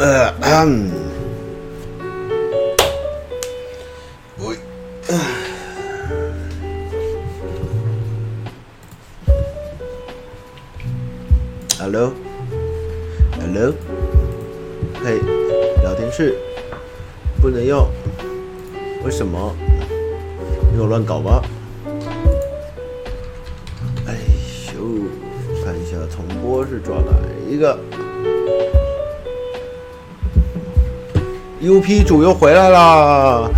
呃，嗯，喂，Hello，Hello，嘿，聊天室不能用，为什么？没有乱搞吧？哎呦，看一下重播是抓哪一个？？UP 主又回来啦！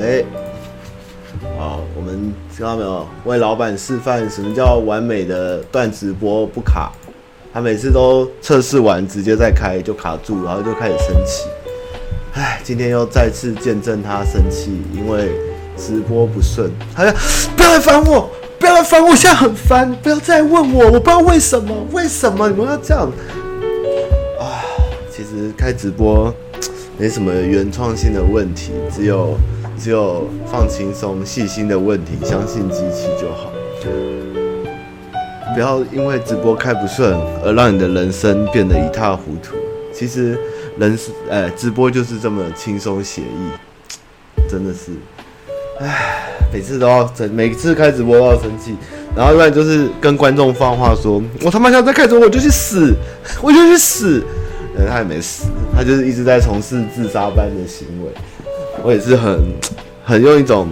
哎，好，我们知道没有？为老板示范什么叫完美的断直播不卡。他每次都测试完直接再开就卡住，然后就开始生气。哎，今天又再次见证他生气，因为直播不顺。他说：“不要来烦我，不要来烦我，我现在很烦，不要再问我，我不知道为什么，为什么你们要这样？”开直播 没什么原创性的问题，只有只有放轻松、细心的问题，相信机器就好。不要因为直播开不顺而让你的人生变得一塌糊涂。其实人是哎，直播就是这么轻松写意，真的是。哎，每次都要整，每次开直播都要生气，然后一般就是跟观众放话说：“我他妈现在开直播，我就去死，我就去死。”呃，他也没死，他就是一直在从事自杀般的行为。我也是很很用一种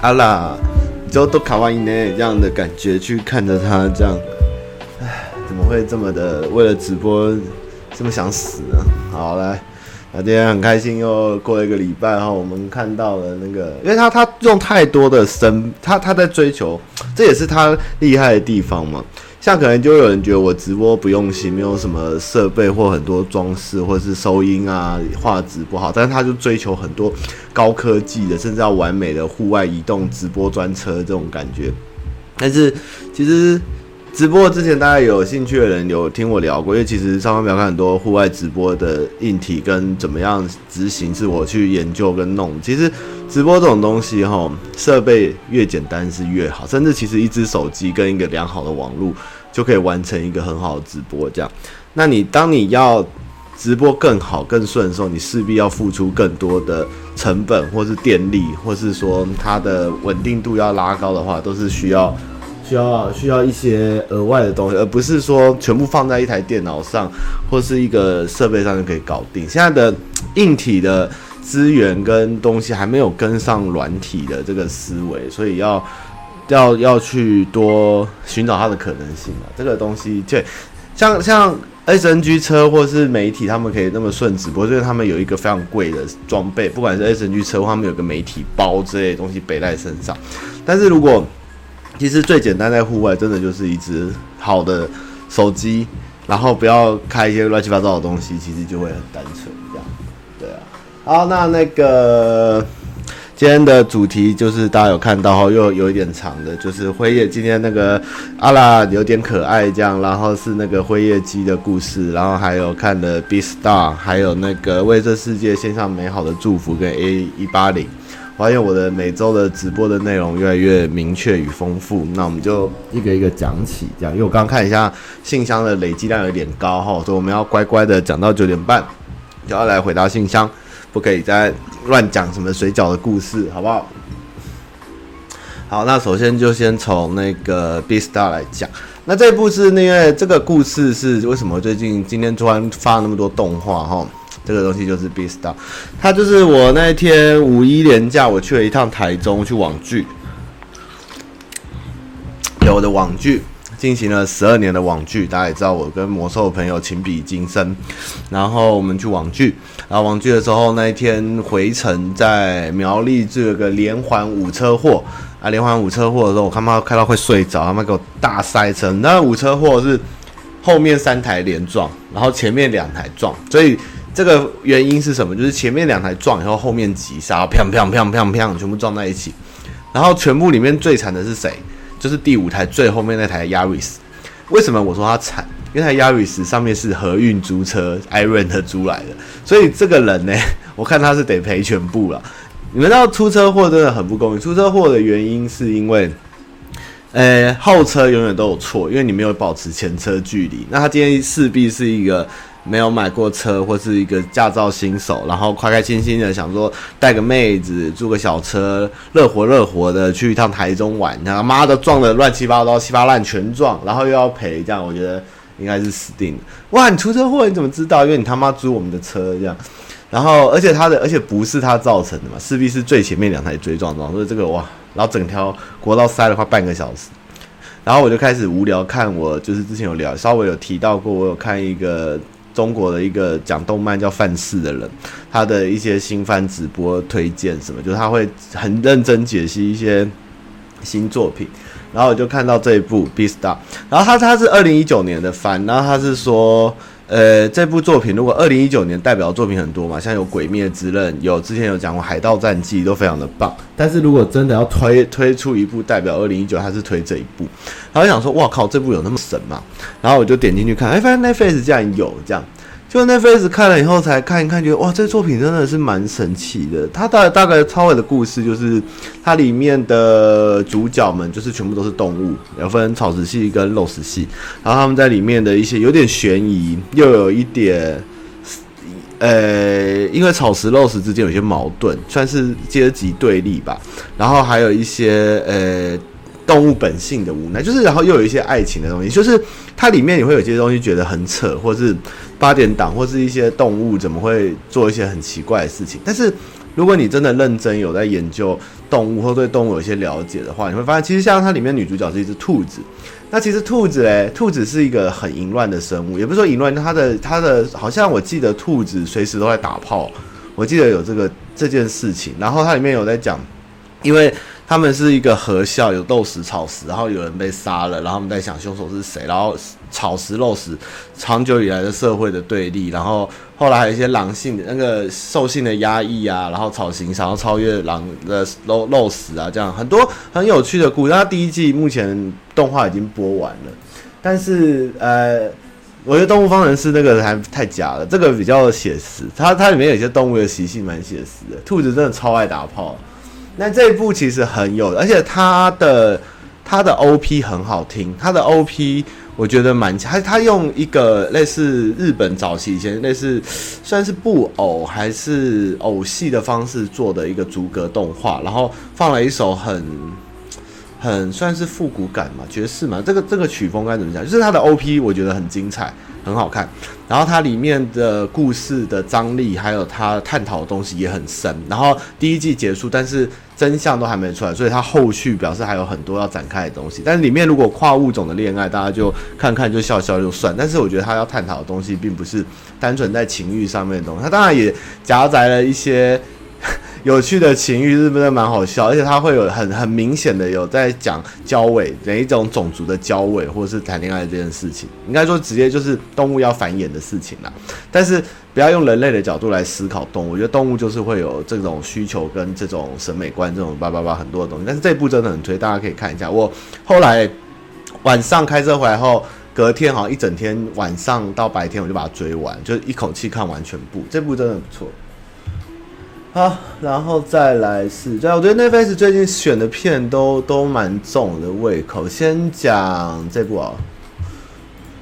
阿拉就都卡哇伊呢这样的感觉去看着他这样，唉，怎么会这么的为了直播这么想死呢？好来，那今天很开心又过了一个礼拜哈，我们看到了那个，因为他他用太多的声，他他在追求，这也是他厉害的地方嘛。像可能就有人觉得我直播不用心，没有什么设备或很多装饰，或者是收音啊画质不好，但是他就追求很多高科技的，甚至要完美的户外移动直播专车这种感觉。但是其实直播之前大家有兴趣的人有听我聊过，因为其实上方表看很多户外直播的硬体跟怎么样执行是我去研究跟弄。其实直播这种东西哈，设备越简单是越好，甚至其实一支手机跟一个良好的网络。就可以完成一个很好的直播，这样。那你当你要直播更好、更顺的时候，你势必要付出更多的成本，或是电力，或是说它的稳定度要拉高的话，都是需要需要需要一些额外的东西，而不是说全部放在一台电脑上或是一个设备上就可以搞定。现在的硬体的资源跟东西还没有跟上软体的这个思维，所以要。要要去多寻找它的可能性嘛？这个东西，就像像 SNG 车或是媒体，他们可以那么顺直播，就是他们有一个非常贵的装备，不管是 SNG 车，他们有个媒体包之类的东西背在身上。但是如果其实最简单在户外，真的就是一支好的手机，然后不要开一些乱七八糟的东西，其实就会很单纯这样。对啊，好，那那个。今天的主题就是大家有看到哈，又有一点长的，就是辉夜今天那个阿拉有点可爱这样，然后是那个辉夜姬的故事，然后还有看的 B Star，还有那个为这世界献上美好的祝福跟 A 一八零，发现我的每周的直播的内容越来越明确与丰富，那我们就一个一个讲起这样，因为我刚刚看一下信箱的累积量有点高哈，所以我们要乖乖的讲到九点半就要来回答信箱。不可以再乱讲什么水饺的故事，好不好？好，那首先就先从那个 B Star 来讲。那这部是因为这个故事是为什么最近今天突然发了那么多动画哈？这个东西就是 B Star 它就是我那天五一连假我去了一趟台中去网剧，有我的网剧。进行了十二年的网剧，大家也知道我跟魔兽朋友情比金深，然后我们去网剧，然后网剧的时候那一天回程在苗栗这个连环五车祸啊，连环五车祸的时候我他妈开到会睡着，他妈给我大塞车，那五车祸是后面三台连撞，然后前面两台撞，所以这个原因是什么？就是前面两台撞以后后面急刹，砰砰砰砰砰，全部撞在一起，然后全部里面最惨的是谁？就是第五台最后面那台 Yaris，为什么我说它惨？因为台 Yaris 上面是合运租车，iRent 租来的，所以这个人呢，我看他是得赔全部了。你们知道出车祸真的很不公平。出车祸的原因是因为，呃，后车永远都有错，因为你没有保持前车距离。那他今天势必是一个没有买过车或是一个驾照新手，然后开开心心的想说带个妹子租个小车，热活热活的去一趟台中玩，他妈的撞的乱七八糟，七八烂全撞，然后又要赔，这样我觉得应该是死定了。哇，你出车祸你怎么知道？因为你他妈租我们的车这样。然后，而且他的，而且不是他造成的嘛，势必是最前面两台追撞撞，所以这个哇，然后整条国道塞了快半个小时，然后我就开始无聊看，我就是之前有聊，稍微有提到过，我有看一个中国的一个讲动漫叫范式的人，他的一些新番直播推荐什么，就是他会很认真解析一些新作品，然后我就看到这一部《B Star》，然后他他是二零一九年的番，然后他是说。呃，这部作品如果二零一九年代表作品很多嘛，像有《鬼灭之刃》，有之前有讲过《海盗战记》，都非常的棒。但是如果真的要推推出一部代表二零一九，他是推这一部。然后想说，哇靠，这部有那么神吗？然后我就点进去看，哎，发现 Netflix 竟然有这样。就那 face 看了以后才看一看，觉得哇，这作品真的是蛮神奇的。它大大概超伟的故事就是，它里面的主角们就是全部都是动物，有分草食系跟肉食系。然后他们在里面的一些有点悬疑，又有一点，呃，因为草食肉食之间有些矛盾，算是阶级对立吧。然后还有一些呃。动物本性的无奈，就是然后又有一些爱情的东西，就是它里面你会有些东西觉得很扯，或是八点档，或是一些动物怎么会做一些很奇怪的事情。但是如果你真的认真有在研究动物或对动物有一些了解的话，你会发现其实像它里面女主角是一只兔子。那其实兔子嘞，兔子是一个很淫乱的生物，也不是说淫乱，它的它的好像我记得兔子随时都在打炮，我记得有这个这件事情。然后它里面有在讲，因为。他们是一个合校，有斗食、草食，然后有人被杀了，然后他们在想凶手是谁，然后草食、肉食长久以来的社会的对立，然后后来还有一些狼性的那个兽性的压抑啊，然后草型想要超越狼的肉肉食啊，这样很多很有趣的故事。那第一季目前动画已经播完了，但是呃，我觉得动物方程式那个还太假了，这个比较写实，它它里面有些动物的习性蛮写实的，兔子真的超爱打炮。那这一部其实很有，而且它的它的 OP 很好听，它的 OP 我觉得蛮强，它用一个类似日本早期以前类似算是布偶还是偶戏的方式做的一个逐格动画，然后放了一首很很算是复古感嘛，爵士嘛，这个这个曲风该怎么讲？就是它的 OP 我觉得很精彩。很好看，然后它里面的故事的张力，还有它探讨的东西也很深。然后第一季结束，但是真相都还没出来，所以它后续表示还有很多要展开的东西。但是里面如果跨物种的恋爱，大家就看看就笑笑就算。但是我觉得它要探讨的东西，并不是单纯在情欲上面的东西，它当然也夹杂了一些。有趣的情欲是不是蛮好笑？而且他会有很很明显的有在讲交尾，哪一种种族的交尾，或者是谈恋爱这件事情，应该说直接就是动物要繁衍的事情啦。但是不要用人类的角度来思考动物，我觉得动物就是会有这种需求跟这种审美观，这种叭叭叭很多的东西。但是这部真的很推，大家可以看一下。我后来晚上开车回来后，隔天好像一整天晚上到白天我就把它追完，就一口气看完全部。这部真的不错。好，然后再来是，对，我觉得 Netflix 最近选的片都都蛮重的胃口。先讲这部啊，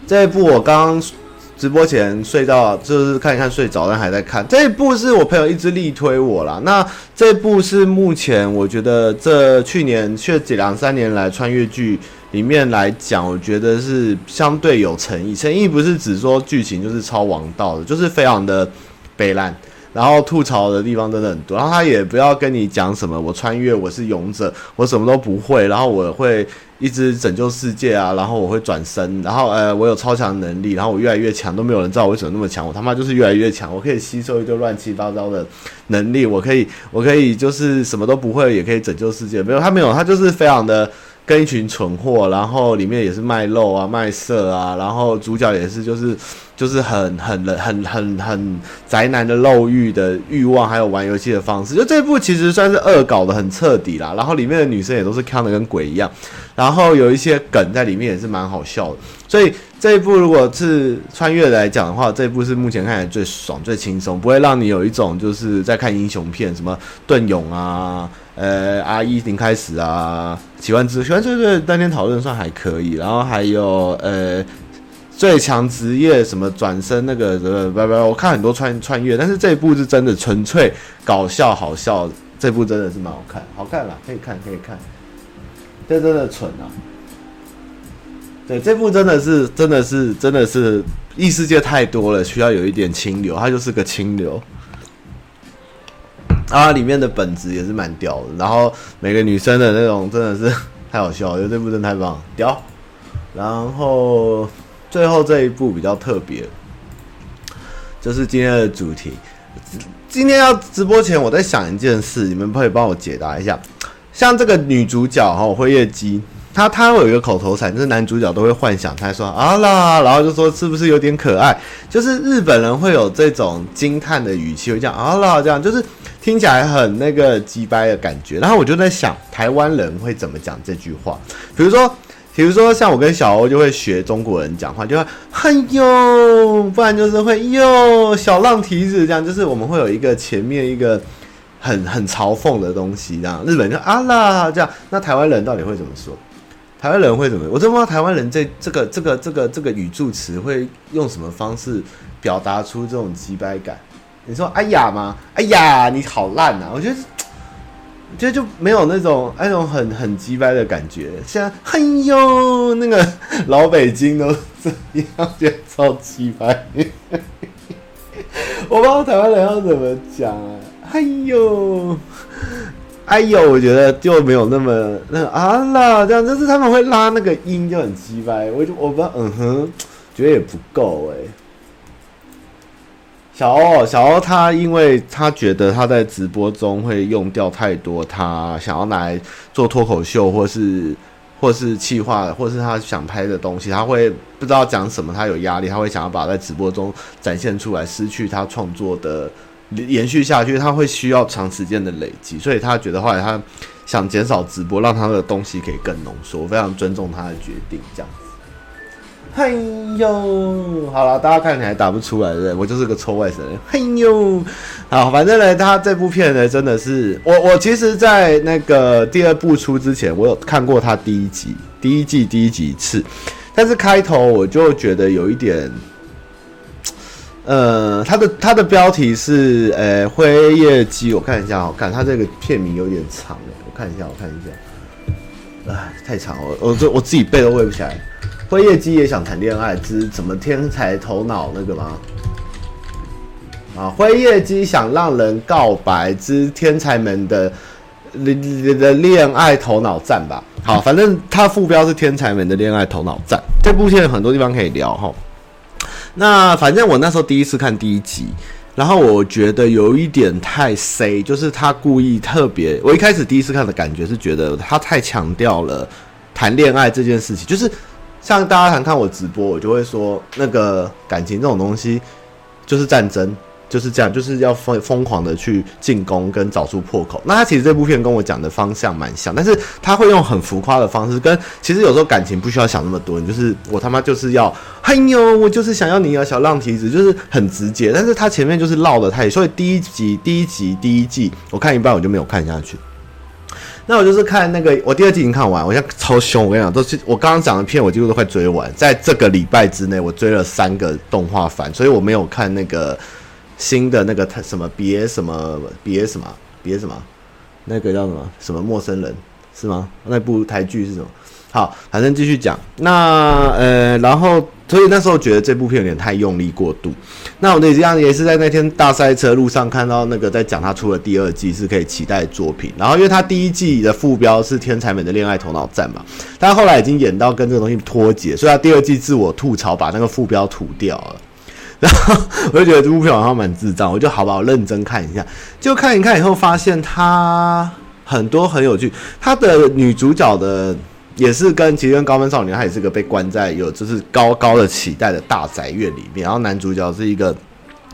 这部我刚刚直播前睡觉，就是看一看睡着，但还在看。这一部是我朋友一直力推我啦。那这部是目前我觉得这去年这两三年来穿越剧里面来讲，我觉得是相对有诚意。诚意不是只说剧情就是超王道的，就是非常的悲烂。然后吐槽的地方真的很多，然后他也不要跟你讲什么，我穿越，我是勇者，我什么都不会，然后我会一直拯救世界啊，然后我会转身，然后呃，我有超强能力，然后我越来越强，都没有人知道我为什么那么强，我他妈就是越来越强，我可以吸收一堆乱七八糟的能力，我可以，我可以就是什么都不会，也可以拯救世界，没有他没有，他就是非常的。跟一群蠢货，然后里面也是卖肉啊、卖色啊，然后主角也是就是就是很很很很很很宅男的肉欲的欲望，还有玩游戏的方式，就这部其实算是恶搞的很彻底啦。然后里面的女生也都是看的跟鬼一样，然后有一些梗在里面也是蛮好笑的。所以这一部如果是穿越来讲的话，这一部是目前看起来最爽、最轻松，不会让你有一种就是在看英雄片，什么盾勇啊。呃阿一零开始啊，喜欢之喜欢之对当天讨论算还可以，然后还有呃最强职业什么转身那个呃不不，我看很多穿穿越，但是这一部是真的纯粹搞笑好笑，这部真的是蛮好看，好看啦，可以看可以看，这真的蠢啊，对，这部真的是真的是真的是异世界太多了，需要有一点清流，它就是个清流。啊，里面的本子也是蛮屌的，然后每个女生的那种真的是 太好笑了，我觉得这部真的太棒，屌。然后最后这一部比较特别，就是今天的主题。今天要直播前，我在想一件事，你们可以帮我解答一下。像这个女主角哈，辉夜姬。他他会有一个口头禅，就是男主角都会幻想他说啊啦，然后就说是不是有点可爱？就是日本人会有这种惊叹的语气，会讲啊啦，这样就是听起来很那个鸡掰的感觉。然后我就在想，台湾人会怎么讲这句话？比如说，比如说像我跟小欧就会学中国人讲话，就会嘿呦，不然就是会哟小浪蹄子这样，就是我们会有一个前面一个很很嘲讽的东西，这样日本人就啊啦这样，那台湾人到底会怎么说？台湾人会怎么？我真不知道台湾人这这个这个这个这个语助词会用什么方式表达出这种机掰感？你说“哎呀”吗？“哎呀，你好烂啊！”我觉得，我觉得就没有那种那种很很鸡掰的感觉。像“嘿呦”那个老北京都这样，觉得超鸡掰。我不知道台湾人要怎么讲啊？“嘿呦”。哎呦，我觉得就没有那么那个啊啦，这样就是他们会拉那个音就很鸡掰，我就我不知道，嗯哼，觉得也不够哎。小欧，小欧他因为他觉得他在直播中会用掉太多他想要来做脱口秀或是或是企划或是他想拍的东西，他会不知道讲什么，他有压力，他会想要把在直播中展现出来，失去他创作的。延续下去，他会需要长时间的累积，所以他觉得后来他想减少直播，让他的东西可以更浓缩。我非常尊重他的决定，这样子。嘿呦，好了，大家看你还打不出来的，我就是个臭外省人。嘿呦，好，反正呢，他这部片呢，真的是我我其实，在那个第二部出之前，我有看过他第一集、第一季第一集一次，但是开头我就觉得有一点。呃，它的它的标题是呃辉夜姬，我看一下，好看，它这个片名有点长，我看一下，我看一下，哎，太长了，我这我自己背都背不起来。辉夜姬也想谈恋爱之怎么天才头脑那个吗？啊，辉夜姬想让人告白之天才们的的恋爱头脑战吧。好，反正它副标是天才们的恋爱头脑战。这部片很多地方可以聊哈。那反正我那时候第一次看第一集，然后我觉得有一点太 C，就是他故意特别。我一开始第一次看的感觉是觉得他太强调了谈恋爱这件事情，就是像大家常看我直播，我就会说那个感情这种东西就是战争。就是这样，就是要疯疯狂的去进攻跟找出破口。那他其实这部片跟我讲的方向蛮像，但是他会用很浮夸的方式，跟其实有时候感情不需要想那么多，你就是我他妈就是要，嘿呦，我就是想要你啊，小浪蹄子，就是很直接。但是他前面就是绕得太，所以第一集、第一集、第一季我看一半我就没有看下去。那我就是看那个，我第二季已经看完，我现在超凶，我跟你讲，都是我刚刚讲的片，我几乎都快追完，在这个礼拜之内，我追了三个动画番，所以我没有看那个。新的那个他什么别什么别什么别什么，那个叫什么什么陌生人是吗？那部台剧是什么？好，反正继续讲。那呃，然后所以那时候觉得这部片有点太用力过度。那我那这样也是在那天大赛车路上看到那个在讲他出了第二季是可以期待作品。然后因为他第一季的副标是天才们的恋爱头脑战嘛，但后来已经演到跟这个东西脱节，所以他第二季自我吐槽把那个副标吐掉了。然后 我就觉得这部片好像蛮智障，我就好不好认真看一下，就看一看以后发现它很多很有趣。它的女主角的也是跟其实跟高分少女，她也是个被关在有就是高高的期待的大宅院里面，然后男主角是一个。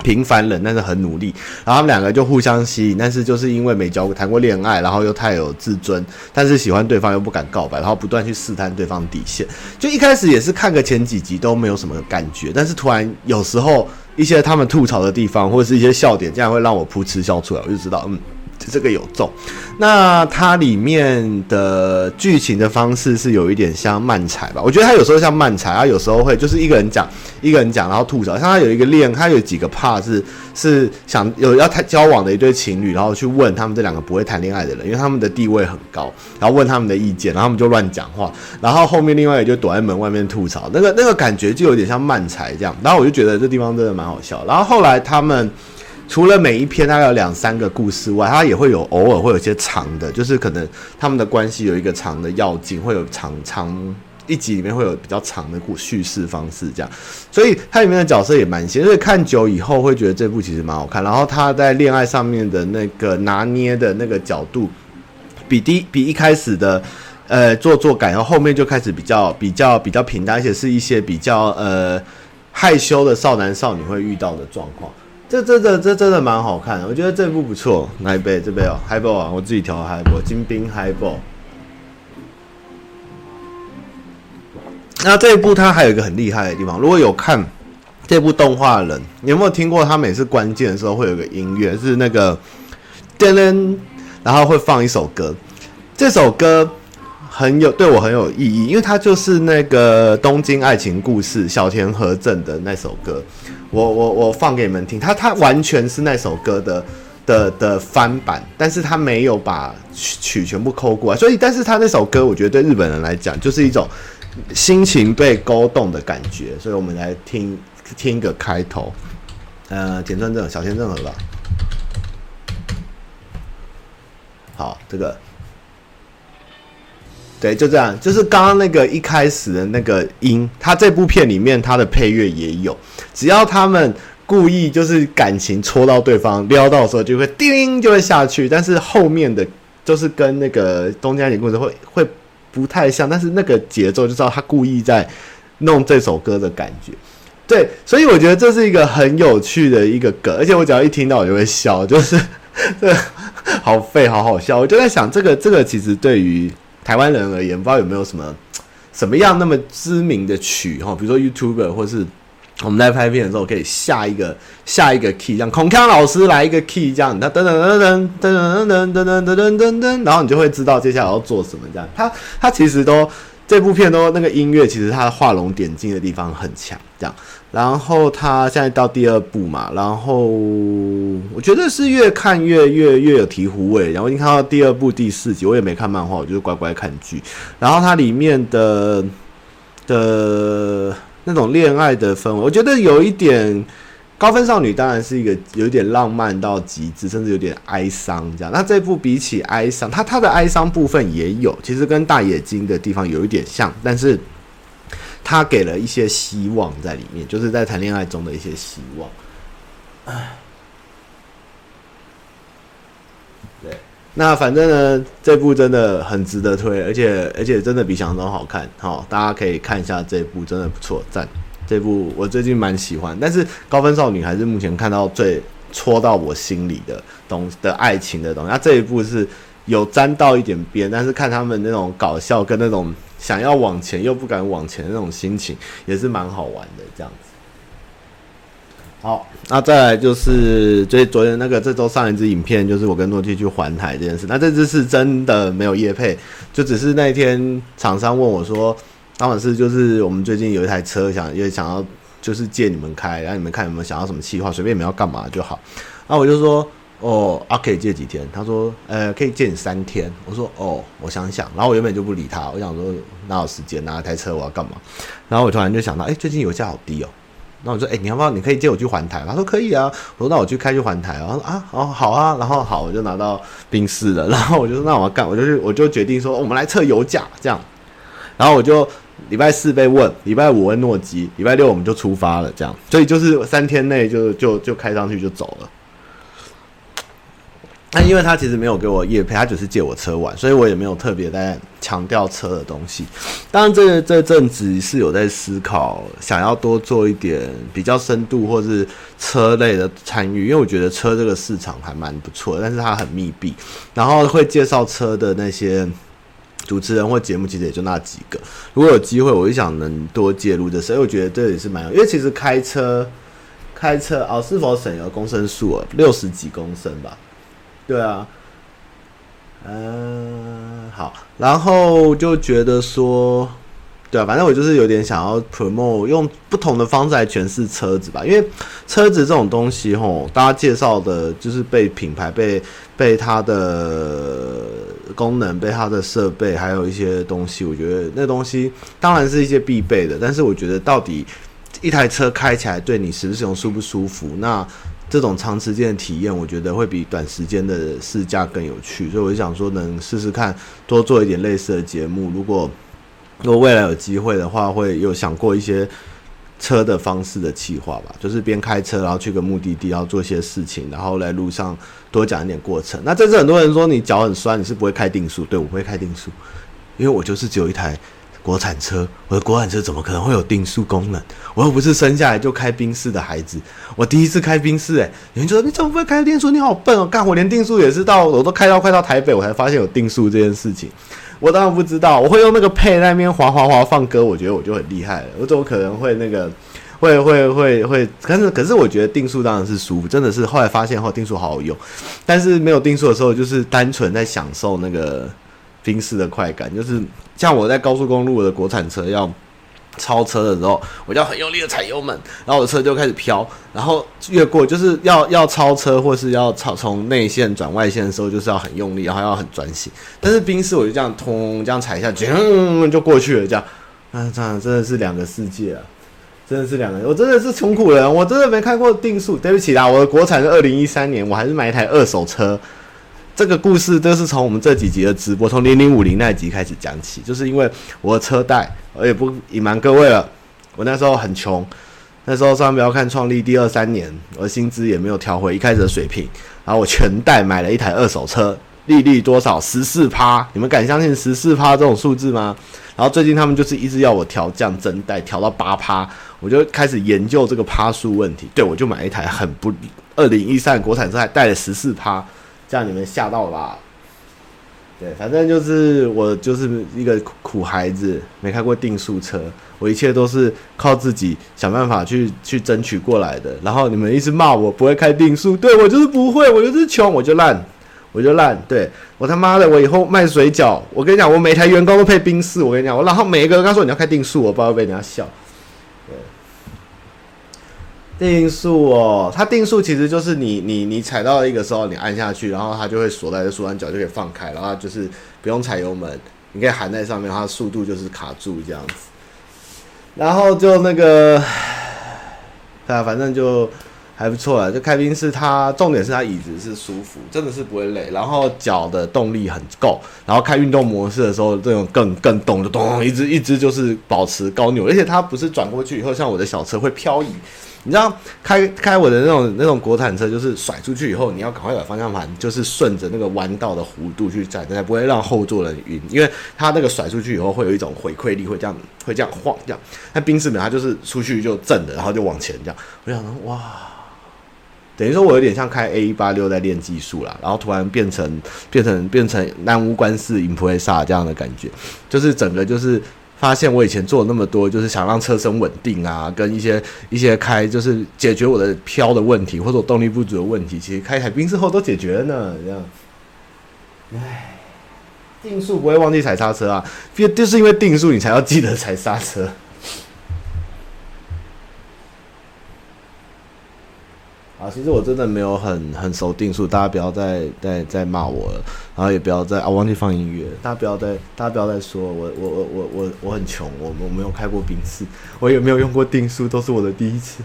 平凡人，但是很努力，然后他们两个就互相吸引，但是就是因为没交过谈过恋爱，然后又太有自尊，但是喜欢对方又不敢告白，然后不断去试探对方底线。就一开始也是看个前几集都没有什么感觉，但是突然有时候一些他们吐槽的地方或者是一些笑点，竟然会让我噗嗤笑出来，我就知道，嗯，这个有中。那它里面的剧情的方式是有一点像漫才吧？我觉得它有时候像漫才，它有时候会就是一个人讲，一个人讲，然后吐槽。像它有一个练，它有几个 part 是是想有要谈交往的一对情侣，然后去问他们这两个不会谈恋爱的人，因为他们的地位很高，然后问他们的意见，然后他们就乱讲话，然后后面另外一个就躲在门外面吐槽，那个那个感觉就有点像漫才这样。然后我就觉得这地方真的蛮好笑。然后后来他们。除了每一篇大概有两三个故事外，它也会有偶尔会有一些长的，就是可能他们的关系有一个长的要紧，会有长长一集里面会有比较长的故叙事方式这样，所以它里面的角色也蛮新，所以看久以后会觉得这部其实蛮好看。然后他在恋爱上面的那个拿捏的那个角度，比第比一开始的呃做做感，然后后面就开始比较比较比较平淡，而且是一些比较呃害羞的少男少女会遇到的状况。这这这这真的蛮好看的，我觉得这部不错。哪一杯？这杯哦，Highball 啊，我自己调 Highball，金冰 Highball。那这一部它还有一个很厉害的地方，如果有看这部动画的人，你有没有听过？它每次关键的时候会有个音乐，是那个噔噔，然后会放一首歌。这首歌很有对我很有意义，因为它就是那个《东京爱情故事》小田和正的那首歌。我我我放给你们听，他他完全是那首歌的的的翻版，但是他没有把曲曲全部抠过来，所以但是他那首歌，我觉得对日本人来讲就是一种心情被勾动的感觉，所以我们来听听一个开头，呃，田村正小田正和吧，好，这个。对，就这样，就是刚刚那个一开始的那个音，他这部片里面他的配乐也有，只要他们故意就是感情戳到对方，撩到的时候就会叮就会下去，但是后面的就是跟那个《东京爱情故事》会会不太像，但是那个节奏就知道他故意在弄这首歌的感觉。对，所以我觉得这是一个很有趣的一个梗，而且我只要一听到我就会笑，就是 这好废，好好笑。我就在想，这个这个其实对于。台湾人而言，不知道有没有什么什么样那么知名的曲哈，比如说 YouTuber 或是我们在拍片的时候可以下一个下一个 key，让孔锵老师来一个 key 这样，他噔噔噔噔噔噔噔噔噔噔噔噔，然后你就会知道接下来要做什么这样。他他其实都这部片都那个音乐，其实他画龙点睛的地方很强这样。然后他现在到第二部嘛，然后我觉得是越看越越越有醍醐味。然后已经看到第二部第四集，我也没看漫画，我就是乖乖看剧。然后它里面的的那种恋爱的氛围，我觉得有一点高分少女，当然是一个有一点浪漫到极致，甚至有点哀伤这样。那这部比起哀伤，它它的哀伤部分也有，其实跟大野鲸的地方有一点像，但是。他给了一些希望在里面，就是在谈恋爱中的一些希望。唉，对，那反正呢，这部真的很值得推，而且而且真的比想象中好看。好，大家可以看一下这部，真的不错，赞。这部我最近蛮喜欢，但是高分少女还是目前看到最戳到我心里的东的爱情的东西。那这一部是有沾到一点边，但是看他们那种搞笑跟那种。想要往前又不敢往前的那种心情，也是蛮好玩的。这样子，好，那再来就是，最昨天那个这周上一支影片，就是我跟诺基去环台这件事。那这支是真的没有业配，就只是那一天厂商问我说，当老师就是我们最近有一台车想也想要就是借你们开，然后你们看有没有想要什么计划，随便你们要干嘛就好。那我就说。哦，啊，可以借几天？他说，呃，可以借你三天。我说，哦，我想想。然后我原本就不理他，我想说，哪有时间？拿台车我要干嘛？然后我突然就想到，哎，最近油价好低哦。那我说，哎，你要不要？你可以借我去环台？他说可以啊。我说那我去开去环台。我说啊，哦，好啊。然后好，我就拿到宾室了。然后我就说那我要干，我就去，我就决定说，我们来测油价这样。然后我就礼拜四被问，礼拜五问诺基，礼拜六我们就出发了这样。所以就是三天内就就就开上去就走了。那因为他其实没有给我业配，他只是借我车玩，所以我也没有特别在强调车的东西。当然，这这阵子是有在思考，想要多做一点比较深度或是车类的参与，因为我觉得车这个市场还蛮不错，但是它很密闭。然后会介绍车的那些主持人或节目，其实也就那几个。如果有机会，我就想能多介入的，所以我觉得这也是蛮有，因为其实开车开车哦，是否省油公升数啊？六十几公升吧。对啊，嗯、好，然后就觉得说。对啊，反正我就是有点想要 promote，用不同的方式来诠释车子吧。因为车子这种东西，吼，大家介绍的就是被品牌、被被它的功能、被它的设备，还有一些东西。我觉得那东西当然是一些必备的，但是我觉得到底一台车开起来对你使用舒不舒服，那这种长时间的体验，我觉得会比短时间的试驾更有趣。所以我就想说，能试试看多做一点类似的节目，如果。如果未来有机会的话，会有想过一些车的方式的企划吧，就是边开车，然后去个目的地，然后做一些事情，然后来路上多讲一点过程。那这次很多人说你脚很酸，你是不会开定速？对，我不会开定速，因为我就是只有一台国产车，我的国产车怎么可能会有定速功能？我又不是生下来就开宾士的孩子，我第一次开宾士，诶，有人说你怎么不会开定速？你好笨哦！干，我连定速也是到我都开到快到台北，我才发现有定速这件事情。我当然不知道，我会用那个配那边滑滑滑放歌，我觉得我就很厉害了。我怎么可能会那个，会会会会？但是可是我觉得定速当然是舒服，真的是后来发现后定速好好用。但是没有定速的时候，就是单纯在享受那个宾士的快感，就是像我在高速公路的国产车要。超车的时候，我就要很用力的踩油门，然后我的车就开始飘，然后越过就是要要超车或是要超从内线转外线的时候，就是要很用力，然后要很专心。但是宾士我就这样通这样踩一下，就过去了，这样，啊，这样真的是两个世界啊，真的是两个，我真的是穷苦人，我真的没开过定速，对不起啦，我的国产是二零一三年，我还是买一台二手车。这个故事都是从我们这几集的直播，从零零五零那一集开始讲起。就是因为我的车贷，我也不隐瞒各位了，我那时候很穷，那时候上不要看创立第二三年，我的薪资也没有调回一开始的水平，然后我全贷买了一台二手车，利率多少？十四趴，你们敢相信十四趴这种数字吗？然后最近他们就是一直要我调降增贷，调到八趴，我就开始研究这个趴数问题。对，我就买一台很不二零一三国产车，还贷了十四趴。这样你们吓到了吧？对，反正就是我就是一个苦孩子，没开过定速车，我一切都是靠自己想办法去去争取过来的。然后你们一直骂我不会开定速，对，我就是不会，我就是穷，我就烂，我就烂。对，我他妈的，我以后卖水饺，我跟你讲，我每台员工都配宾士，我跟你讲，我然后每一个人刚说你要开定速，我不知道被人家笑。定速哦，它定速其实就是你你你踩到一个时候，你按下去，然后它就会锁在这速按角就可以放开，然后就是不用踩油门，你可以含在上面，它速度就是卡住这样子。然后就那个，啊，反正就还不错啦。就开宾室，它重点是它椅子是舒服，真的是不会累，然后脚的动力很够，然后开运动模式的时候，这种更更动，就咚，一直一直就是保持高扭，而且它不是转过去以后，像我的小车会漂移。你知道开开我的那种那种国产车，就是甩出去以后，你要赶快把方向盘就是顺着那个弯道的弧度去转，才不会让后座人晕。因为它那个甩出去以后会有一种回馈力，会这样会这样晃这样。那宾士呢，它就是出去就正的，然后就往前这样。我想说，哇，等于说我有点像开 A 一八六在练技术啦，然后突然变成变成变成南无观世音菩萨这样的感觉，就是整个就是。发现我以前做了那么多，就是想让车身稳定啊，跟一些一些开，就是解决我的飘的问题，或者我动力不足的问题，其实开台冰之后都解决了呢。这样，唉，定速不会忘记踩刹车啊，别就是因为定速你才要记得踩刹车。啊，其实我真的没有很很熟定速，大家不要再再再骂我了，然后也不要再啊，我忘记放音乐，大家不要再大家不要再说我我我我我我很穷，我我没有开过宾士，我也没有用过定速，都是我的第一次，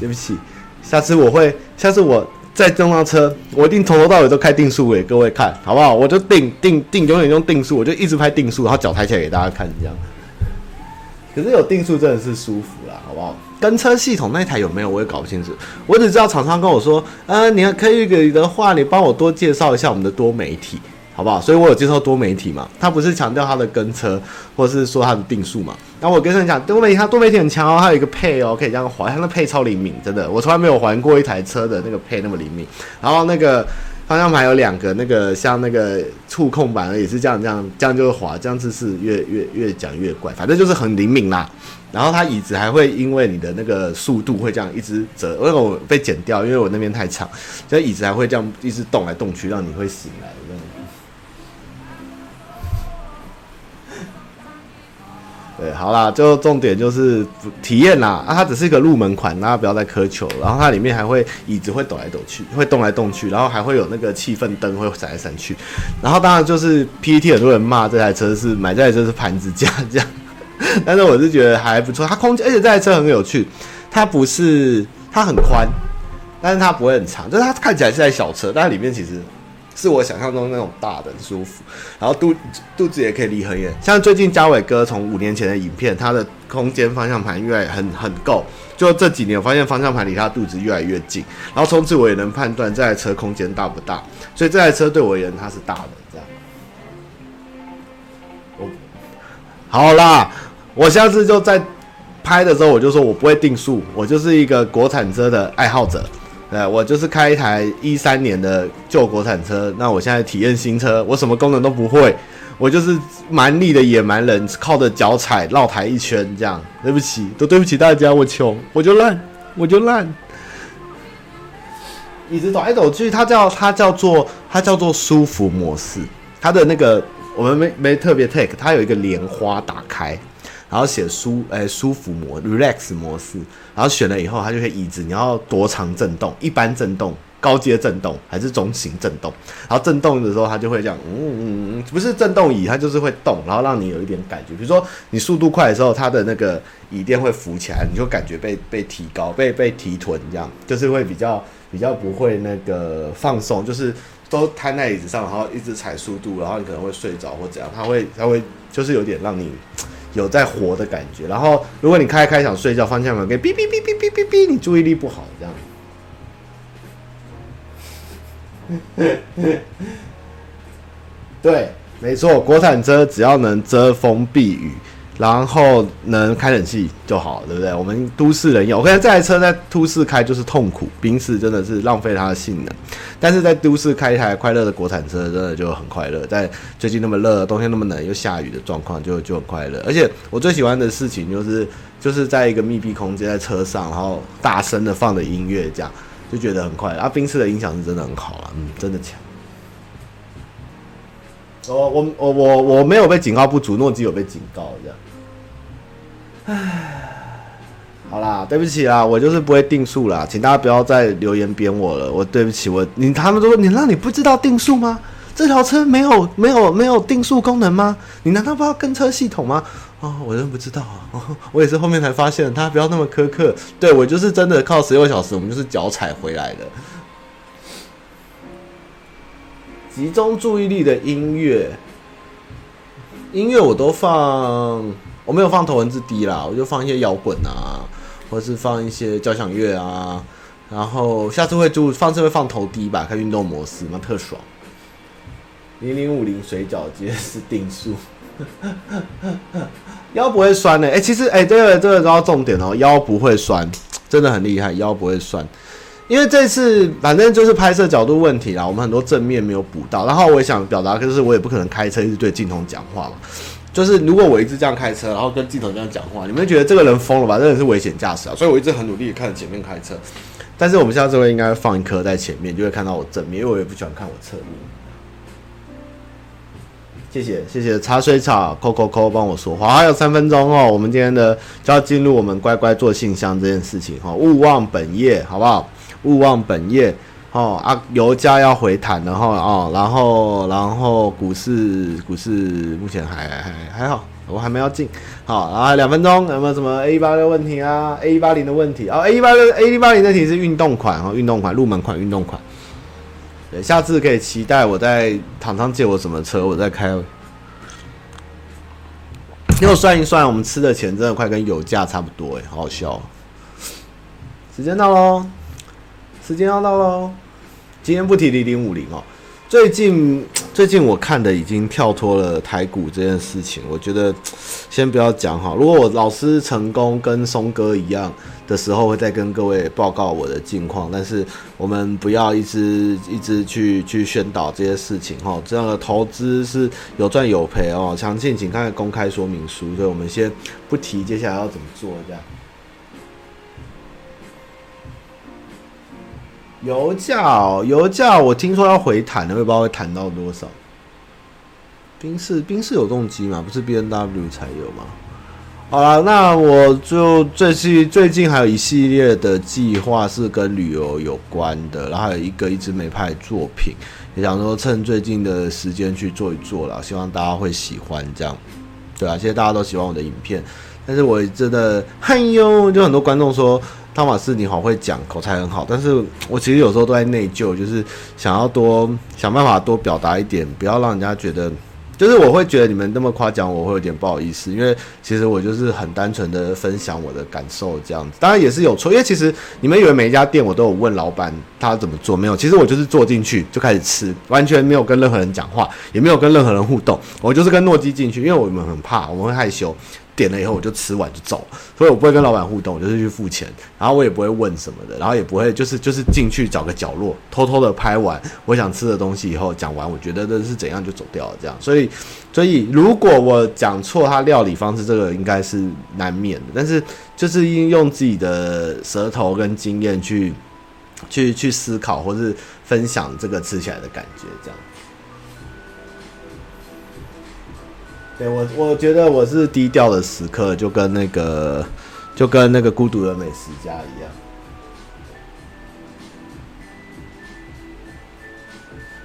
对不起，下次我会，下次我再弄到车，我一定从头到尾都开定速给各位看，好不好？我就定定定，永远用定速，我就一直拍定速，然后脚抬起来给大家看，这样。可是有定速真的是舒服啦，好不好？跟车系统那台有没有我也搞不清楚，我只知道厂商跟我说，呃，你可以给的话，你帮我多介绍一下我们的多媒体，好不好？所以我有介绍多媒体嘛，他不是强调他的跟车，或是说他的定速嘛。那我跟他讲，多媒体它多媒体很强哦，它有一个配哦，可以这样还，它那配超灵敏，真的，我从来没有还过一台车的那个配那么灵敏。然后那个方向盘有两个，那个像那个触控板也是这样这样这样就会滑，这样子是越越越讲越怪，反正就是很灵敏啦。然后它椅子还会因为你的那个速度会这样一直折，因为我被剪掉，因为我那边太长，所以椅子还会这样一直动来动去，让你会醒来好啦，就重点就是体验啦。啊，它只是一个入门款，大家不要再苛求。然后它里面还会椅子会抖来抖去，会动来动去，然后还会有那个气氛灯会闪来闪去。然后当然就是 PTT 很多人骂这台车是买这台车是盘子架这样，但是我是觉得还不错，它空间，而且这台车很有趣，它不是它很宽，但是它不会很长，就是它看起来是台小车，但里面其实。是我想象中那种大的舒服，然后肚肚子也可以离很远。像最近嘉伟哥从五年前的影片，他的空间方向盘越来很很够，就这几年我发现方向盘离他肚子越来越近，然后从此我也能判断这台车空间大不大，所以这台车对我而言它是大的。这样，我好啦，我下次就在拍的时候我就说我不会定速，我就是一个国产车的爱好者。对，我就是开一台一三年的旧国产车，那我现在体验新车，我什么功能都不会，我就是蛮力的野蛮人，靠着脚踩绕台一圈这样。对不起，都对不起大家，我穷，我就烂，我就烂。一直抖来抖去，它叫它叫做它叫做舒服模式，它的那个我们没没特别 take，它有一个莲花打开。然后写舒诶舒服模 relax 模式，然后选了以后，它就可以椅子你要多长震动，一般震动、高阶震动还是中型震动？然后震动的时候，它就会这样，嗯嗯嗯，不是震动椅，它就是会动，然后让你有一点感觉。比如说你速度快的时候，它的那个椅垫会浮起来，你就感觉被被提高、被被提臀这样，就是会比较比较不会那个放松，就是都瘫在椅子上，然后一直踩速度，然后你可能会睡着或怎样，它会它会就是有点让你。有在活的感觉，然后如果你开开想睡觉，方向盘给哔哔哔哔哔哔哔，你注意力不好这样。对，没错，国产车只要能遮风避雨。然后能开冷气就好，对不对？我们都市人有，我看这台车在都市开就是痛苦，冰室真的是浪费它的性能。但是在都市开一台快乐的国产车，真的就很快乐。在最近那么热，冬天那么冷又下雨的状况，就就很快乐。而且我最喜欢的事情就是，就是在一个密闭空间，在车上，然后大声的放着音乐，这样就觉得很快乐。啊，冰室的音响是真的很好了，嗯，真的强。我我我我我没有被警告不足，诺基有被警告这样。唉，好啦，对不起啦，我就是不会定速啦，请大家不要再留言编我了。我对不起我，你他们说你让你不知道定速吗？这条车没有没有没有定速功能吗？你难道不知道跟车系统吗？哦，我真不知道啊，我也是后面才发现，大家不要那么苛刻。对，我就是真的靠十六小时，我们就是脚踩回来的。集中注意力的音乐，音乐我都放。我没有放头文字 D 啦，我就放一些摇滚啊，或者是放一些交响乐啊，然后下次会就放次会放头 D 吧，开运动模式嘛，特爽。零零五零水饺街是定数，腰不会酸呢、哎、其实哎、欸，这个这个都要重点哦，腰不会酸，真的很厉害，腰不会酸。因为这次反正就是拍摄角度问题啦，我们很多正面没有补到，然后我也想表达，可是我也不可能开车一直对镜头讲话嘛。就是如果我一直这样开车，然后跟镜头这样讲话，你们觉得这个人疯了吧？这人是危险驾驶啊！所以我一直很努力的看着前面开车。但是我们下次会应该放一颗在前面，就会看到我正面，因为我也不喜欢看我侧面。谢谢谢谢茶水草扣扣扣帮我说话，还有三分钟哦，我们今天的就要进入我们乖乖做信箱这件事情哈，勿忘本业好不好？勿忘本业。哦啊，油价要回弹，然后哦，然后然后股市股市目前还还还好，我还没要进。好，然后两分钟，有没有什么 A 一八六问题啊？A 一八零的问题啊？A 一八六 A 一八零的题是运动款哦，运动款入门款运动款。对，下次可以期待我在厂商借我什么车，我再开。因为我算一算，我们吃的钱真的快跟油价差不多哎，好好笑。哦时间到喽。时间要到喽，今天不提零零五零哦。最近最近我看的已经跳脱了台股这件事情，我觉得先不要讲哈。如果我老师成功跟松哥一样的时候，会再跟各位报告我的近况。但是我们不要一直一直去去宣导这些事情哈。这样的投资是有赚有赔哦。详情请看公开说明书。所以我们先不提接下来要怎么做这样。油价哦，油价我听说要回弹的，我不知道会弹到多少。宾士宾士有动机吗？不是 B N W 才有吗？好了，那我就最近最近还有一系列的计划是跟旅游有关的，然后还有一个一直没拍作品，也想说趁最近的时间去做一做了，希望大家会喜欢这样。对啊，谢谢大家都喜欢我的影片，但是我真的，嗨哟，就很多观众说汤玛士你好会讲，口才很好，但是我其实有时候都在内疚，就是想要多想办法多表达一点，不要让人家觉得。就是我会觉得你们那么夸奖我，会有点不好意思，因为其实我就是很单纯的分享我的感受这样子，当然也是有错，因为其实你们以为每一家店我都有问老板他怎么做，没有，其实我就是坐进去就开始吃，完全没有跟任何人讲话，也没有跟任何人互动，我就是跟诺基进去，因为我们很怕，我们会害羞。点了以后我就吃完就走，所以我不会跟老板互动，我就是去付钱，然后我也不会问什么的，然后也不会就是就是进去找个角落偷偷的拍完我想吃的东西以后讲完，我觉得这是怎样就走掉了这样，所以所以如果我讲错他料理方式，这个应该是难免的，但是就是应用自己的舌头跟经验去去去思考或是分享这个吃起来的感觉这样。对我，我觉得我是低调的食客，就跟那个，就跟那个孤独的美食家一样。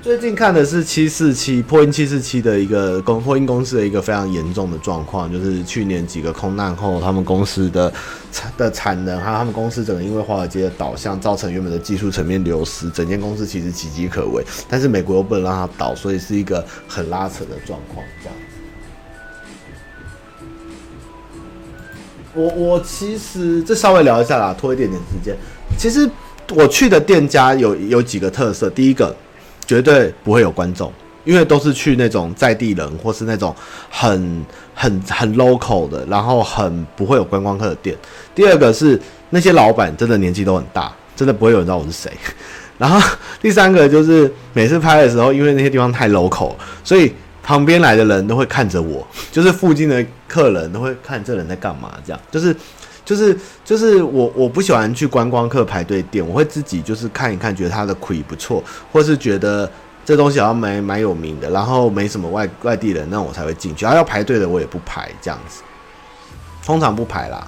最近看的是七四七波音七四七的一个公波音公司的一个非常严重的状况，就是去年几个空难后，他们公司的产的产能，还有他们公司整个因为华尔街的导向，造成原本的技术层面流失，整间公司其实岌岌可危，但是美国又不能让它倒，所以是一个很拉扯的状况，这样。我我其实这稍微聊一下啦，拖一点点时间。其实我去的店家有有几个特色，第一个绝对不会有观众，因为都是去那种在地人或是那种很很很 local 的，然后很不会有观光客的店。第二个是那些老板真的年纪都很大，真的不会有人知道我是谁。然后第三个就是每次拍的时候，因为那些地方太 local，所以。旁边来的人都会看着我，就是附近的客人都会看这人在干嘛，这样就是，就是就是我我不喜欢去观光客排队店，我会自己就是看一看，觉得他的亏不错，或是觉得这东西好像蛮蛮有名的，然后没什么外外地人，那我才会进去。然后要排队的我也不排，这样子，通常不排啦。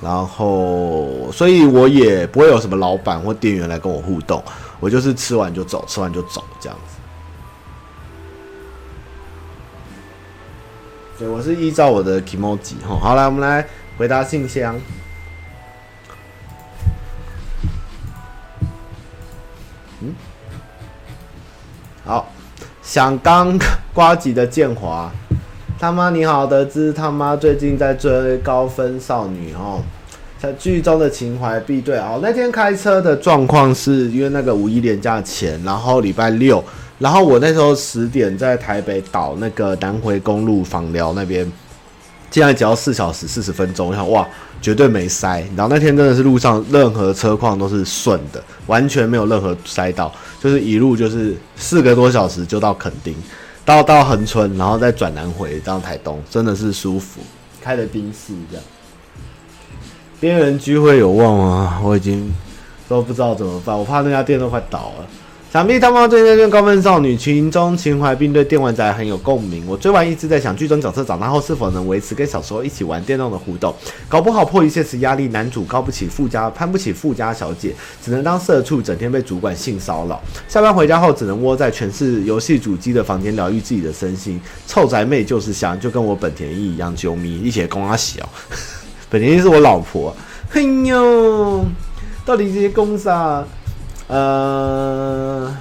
然后，所以我也不会有什么老板或店员来跟我互动，我就是吃完就走，吃完就走这样子。对，我是依照我的 kimoji 哈。好，来，我们来回答信箱。嗯，好，想刚瓜吉的建华，他妈你好，得知他妈最近在追高分少女哦，在剧中的情怀必对哦。那天开车的状况是因为那个五一连假前，然后礼拜六。然后我那时候十点在台北岛那个南回公路访寮那边，竟然只要四小时四十分钟，我想哇，绝对没塞。然后那天真的是路上任何车况都是顺的，完全没有任何塞到，就是一路就是四个多小时就到垦丁，到到恒春，然后再转南回到台东，真的是舒服。开的宾士这样，边缘聚会有望吗？我已经都不知道怎么办，我怕那家店都快倒了。想必他们对那对高分少女群中情怀，并对电玩宅很有共鸣。我追完一直在想，剧中角色长大后是否能维持跟小时候一起玩电动的互动？搞不好迫于现实压力，男主高不起富家，攀不起富家小姐，只能当社畜，整天被主管性骚扰。下班回家后，只能窝在全是游戏主机的房间疗愈自己的身心。臭宅妹就是香，就跟我本田一一样，啾咪一起供阿喜哦。本田一是我老婆。嘿哟，到底这些公啥？呃，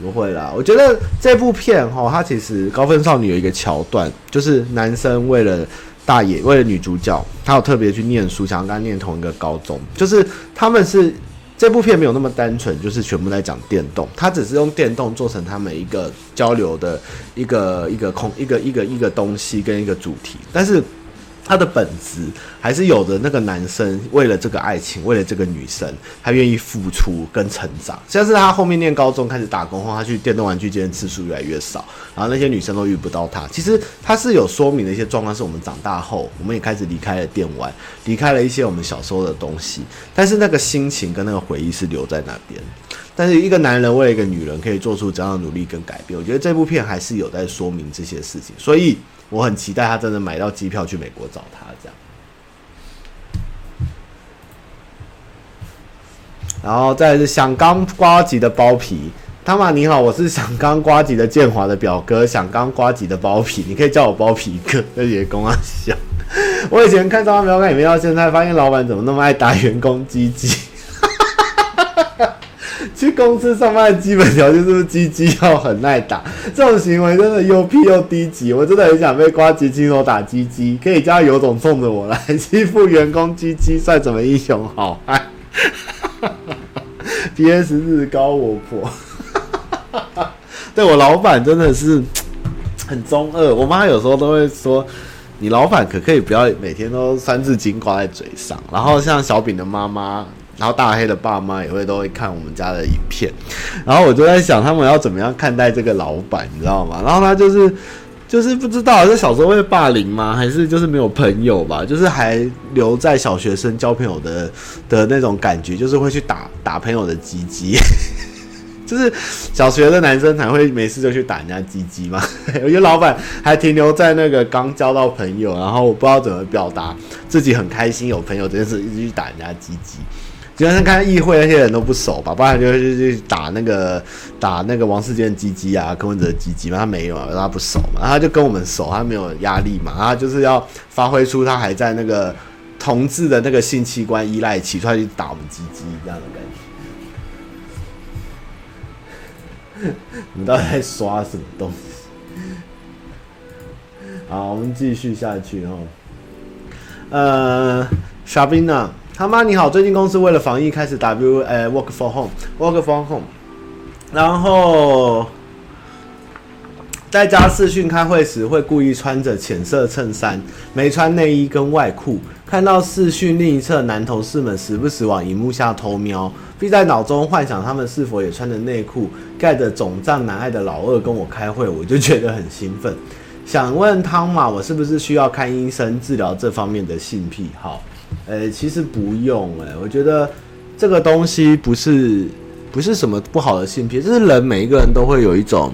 不会啦。我觉得这部片哈，它其实高分少女有一个桥段，就是男生为了大爷，为了女主角，他有特别去念书，想要跟他念同一个高中。就是他们是这部片没有那么单纯，就是全部在讲电动，他只是用电动做成他们一个交流的一个一个空一个一个一个东西跟一个主题，但是。他的本质还是有的，那个男生为了这个爱情，为了这个女生，他愿意付出跟成长。像是他后面念高中开始打工后，他去电动玩具店的次数越来越少，然后那些女生都遇不到他。其实他是有说明的一些状况，是我们长大后，我们也开始离开了电玩，离开了一些我们小时候的东西，但是那个心情跟那个回忆是留在那边。但是一个男人为了一个女人可以做出怎样的努力跟改变，我觉得这部片还是有在说明这些事情，所以我很期待他真的买到机票去美国找他这样。然后再是响钢瓜吉的包皮，汤玛你好，我是响钢瓜吉的建华的表哥，响钢瓜吉的包皮，你可以叫我包皮哥，那也公啊想。我以前看招标看里面，到现在发现老板怎么那么爱打员工鸡鸡。去公司上班的基本条件就是鸡鸡要很耐打，这种行为真的又屁又低级，我真的很想被呱吉亲手打鸡鸡，可以叫有种冲着我来欺负员工鸡鸡，算什么英雄好汉？P.S. 日高我婆，对我老板真的是很中二。我妈有时候都会说：“你老板可可以不要每天都三字经挂在嘴上。”然后像小饼的妈妈，然后大黑的爸妈也会都会看我们家的影片。然后我就在想，他们要怎么样看待这个老板，你知道吗？然后他就是。就是不知道是小时候会霸凌吗？还是就是没有朋友吧？就是还留在小学生交朋友的的那种感觉，就是会去打打朋友的鸡鸡，就是小学的男生才会没事就去打人家鸡鸡嘛。有些老板还停留在那个刚交到朋友，然后我不知道怎么表达自己很开心有朋友这件事，一直去打人家鸡鸡。基本上看议会那些人都不熟吧，不然就去去打那个打那个王世坚的鸡鸡啊，柯文哲的鸡鸡嘛，他没有啊，他不熟嘛，他就跟我们熟，他没有压力嘛，他就是要发挥出他还在那个同志的那个性器官依赖期，出来去打我们鸡鸡这样的感觉。你们到底在刷什么东西？好，我们继续下去哦。呃，Shabina。他妈你好，最近公司为了防疫开始 W 呃 work for home，work for home，然后在家视讯开会时会故意穿着浅色衬衫，没穿内衣跟外裤，看到视讯另一侧男同事们时不时往荧幕下偷瞄，并在脑中幻想他们是否也穿着内裤，盖着肿胀难爱的老二跟我开会，我就觉得很兴奋。想问汤玛，我是不是需要看医生治疗这方面的性癖好？呃、欸，其实不用诶、我觉得这个东西不是不是什么不好的性癖，就是人每一个人都会有一种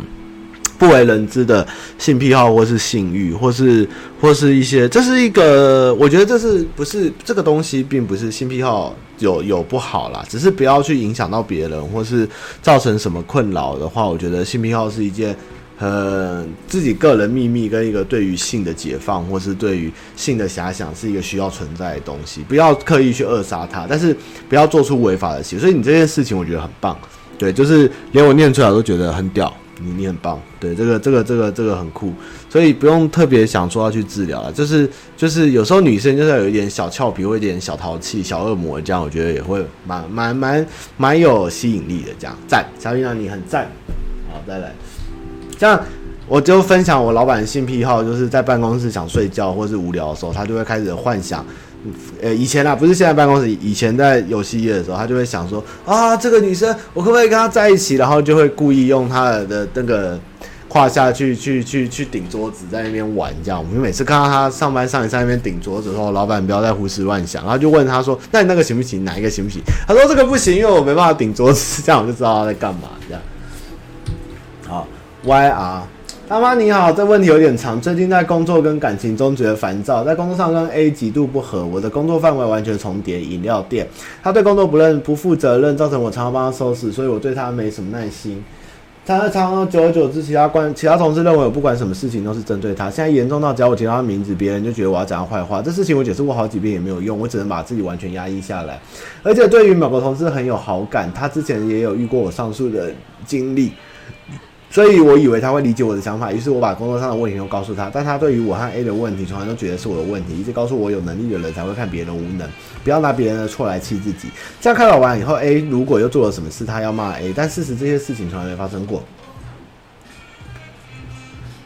不为人知的性癖好，或是性欲，或是或是一些，这是一个，我觉得这是不是这个东西，并不是性癖好有有不好啦，只是不要去影响到别人，或是造成什么困扰的话，我觉得性癖好是一件。呃，自己个人秘密跟一个对于性的解放，或是对于性的遐想，是一个需要存在的东西。不要刻意去扼杀它，但是不要做出违法的行为。所以你这件事情，我觉得很棒。对，就是连我念出来都觉得很屌。你你很棒。对，这个这个这个这个很酷。所以不用特别想说要去治疗了。就是就是有时候女生就是要有一点小俏皮，或一点小淘气、小恶魔，这样我觉得也会蛮蛮蛮蛮有吸引力的。这样赞，小丽娜你很赞。好，再来。这样，我就分享我老板的性癖好，就是在办公室想睡觉或是无聊的时候，他就会开始幻想，呃，以前啊，不是现在办公室，以前在游戏业的时候，他就会想说，啊，这个女生，我可不可以跟她在一起？然后就会故意用他的那个胯下去去去去顶桌子，在那边玩。这样，我们每次看到他上班上一上那边顶桌子的时候，老板不要再胡思乱想，然后就问他说，那你那个行不行？哪一个行不行？他说这个不行，因为我没办法顶桌子。这样我就知道他在干嘛。这样。Y R，大妈你好，这问题有点长。最近在工作跟感情中觉得烦躁，在工作上跟 A 极度不合，我的工作范围完全重叠。饮料店，他对工作不认不负责任，造成我常常帮他收拾，所以我对他没什么耐心。他常常久而久之，其他关其他同事认为我不管什么事情都是针对他。现在严重到只要我提到他名字，别人就觉得我要讲他坏话。这事情我解释过好几遍也没有用，我只能把自己完全压抑下来。而且对于某个同事很有好感，他之前也有遇过我上述的经历。所以我以为他会理解我的想法，于是我把工作上的问题都告诉他。但他对于我和 A 的问题，从来都觉得是我的问题，一直告诉我有能力的人才会看别人无能，不要拿别人的错来气自己。这样开导完以后，A 如果又做了什么事，他要骂 A，但事实这些事情从来没发生过。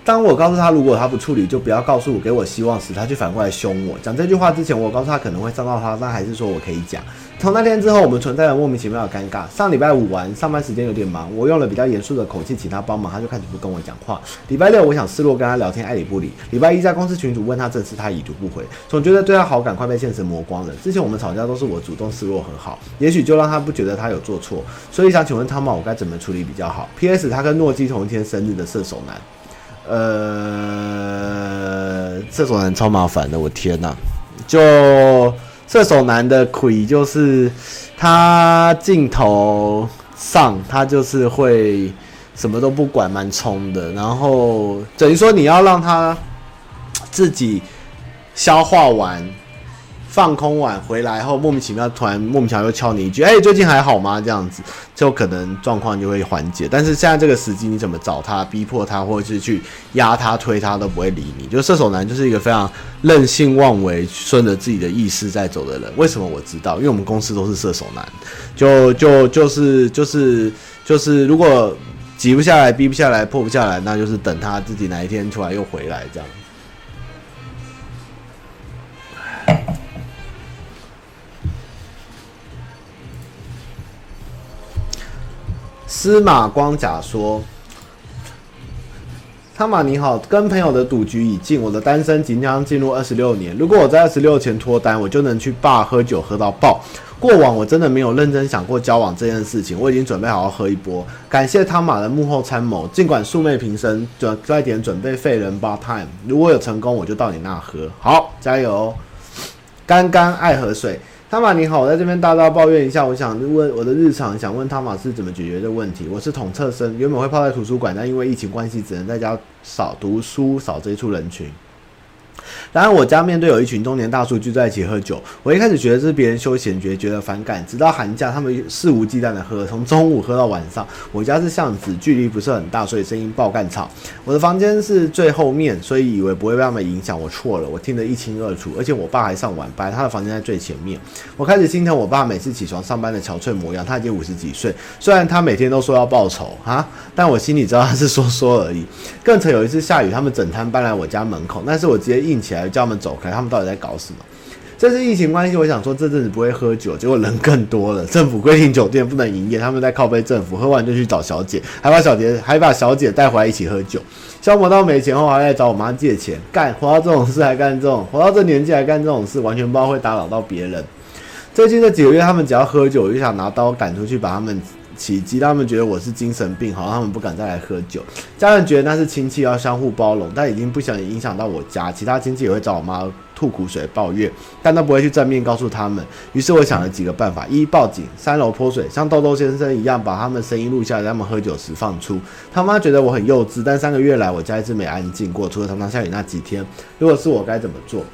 当我告诉他，如果他不处理，就不要告诉我，给我希望时，他却反过来凶我。讲这句话之前，我告诉他可能会伤到他，但还是说我可以讲。从那天之后，我们存在了莫名其妙的尴尬。上礼拜五晚上班时间有点忙，我用了比较严肃的口气请他帮忙，他就开始不跟我讲话。礼拜六我想示弱跟他聊天，爱理不理。礼拜一在公司群组问他这事，他已读不回，总觉得对他好感快被现实磨光了。之前我们吵架都是我主动示弱很好，也许就让他不觉得他有做错。所以想请问汤姆，我该怎么处理比较好？P.S. 他跟诺基同一天生日的射手男。呃，这种人超麻烦的，我天哪！就射手男的苦就是他镜头上他就是会什么都不管，蛮冲的。然后等于说你要让他自己消化完。放空完回来后，莫名其妙突然莫名其妙又敲你一句：“哎、最近还好吗？”这样子就可能状况就会缓解。但是现在这个时机，你怎么找他、逼迫他，或者是去压他、推他，都不会理你。就射手男就是一个非常任性妄为、顺着自己的意识在走的人。为什么我知道？因为我们公司都是射手男，就就就是就是就是，如果挤不下来、逼不下来、迫不下来，那就是等他自己哪一天突然又回来这样。司马光甲说：“汤玛你好，跟朋友的赌局已尽，我的单身即将进入二十六年。如果我在二十六前脱单，我就能去爸喝酒喝到爆。过往我真的没有认真想过交往这件事情，我已经准备好好喝一波。感谢汤玛的幕后参谋，尽管素昧平生，就快点准备废人八 time。如果有成功，我就到你那喝。好，加油！干干爱河水。”汤马你好，我在这边大大抱怨一下，我想问我的日常，想问汤马是怎么解决这个问题。我是统测生，原本会泡在图书馆，但因为疫情关系，只能在家少读书，少接触人群。然而，我家面对有一群中年大叔聚在一起喝酒。我一开始觉得是别人休闲，觉得觉得反感。直到寒假，他们肆无忌惮的喝，从中午喝到晚上。我家是巷子，距离不是很大，所以声音爆干吵。我的房间是最后面，所以以为不会被他们影响。我错了，我听得一清二楚。而且我爸还上晚班，他的房间在最前面。我开始心疼我爸每次起床上班的憔悴模样。他已经五十几岁，虽然他每天都说要报仇哈，但我心里知道他是说说而已。更曾有一次下雨，他们整摊搬来我家门口，那是我直接硬起来。叫他们走开，他们到底在搞什么？这次疫情关系，我想说这阵子不会喝酒，结果人更多了。政府规定酒店不能营业，他们在靠背政府，喝完就去找小姐，还把小姐还把小姐带回来一起喝酒。消磨到没钱后，还来找我妈借钱。干活到这种事还干这种，活到这年纪还干这种事，完全不知道会打扰到别人。最近这几个月，他们只要喝酒，我就想拿刀赶出去把他们。起鸡，他们觉得我是精神病，好像他们不敢再来喝酒。家人觉得那是亲戚，要相互包容，但已经不想影响到我家。其他亲戚也会找我妈吐苦水抱怨，但都不会去正面告诉他们。于是我想了几个办法：一、报警；三楼泼水，像豆豆先生一样把他们声音录下来，他们喝酒时放出。他妈觉得我很幼稚，但三个月来我家一直没安静过，除了常常下雨那几天。如果是我该怎么做？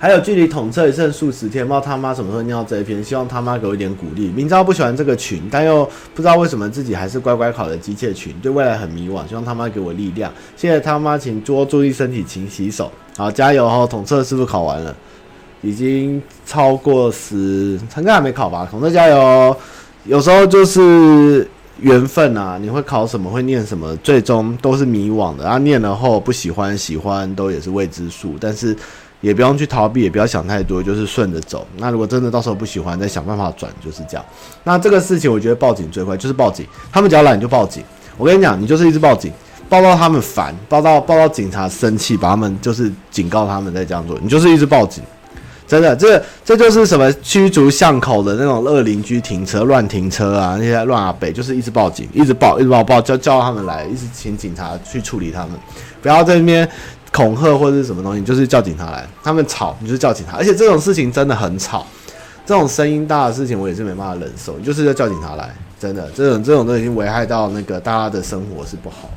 还有距离统测也剩数十天，不知道他妈什么时候念到这一篇，希望他妈给我一点鼓励。明知道不喜欢这个群，但又不知道为什么自己还是乖乖考的机械群，对未来很迷惘，希望他妈给我力量。谢谢他妈，请多注意身体，勤洗手。好，加油哦！统测是不是考完了？已经超过十，应该还没考吧？统测加油！有时候就是缘分啊，你会考什么，会念什么，最终都是迷惘的。然后念了后不喜欢，喜欢都也是未知数，但是。也不用去逃避，也不要想太多，就是顺着走。那如果真的到时候不喜欢，再想办法转，就是这样。那这个事情，我觉得报警最快，就是报警。他们只要来你就报警。我跟你讲，你就是一直报警，报到他们烦，报到报到警察生气，把他们就是警告他们再这样做，你就是一直报警。真的，这这就是什么驱逐巷口的那种恶邻居停车乱停车啊，那些乱阿北，就是一直报警，一直报，一直报报，叫叫他们来，一直请警察去处理他们，不要在那边。恐吓或者是什么东西，就是叫警察来。他们吵，你就叫警察。而且这种事情真的很吵，这种声音大的事情我也是没办法忍受。你就是要叫警察来，真的，这种这种都已经危害到那个大家的生活是不好的。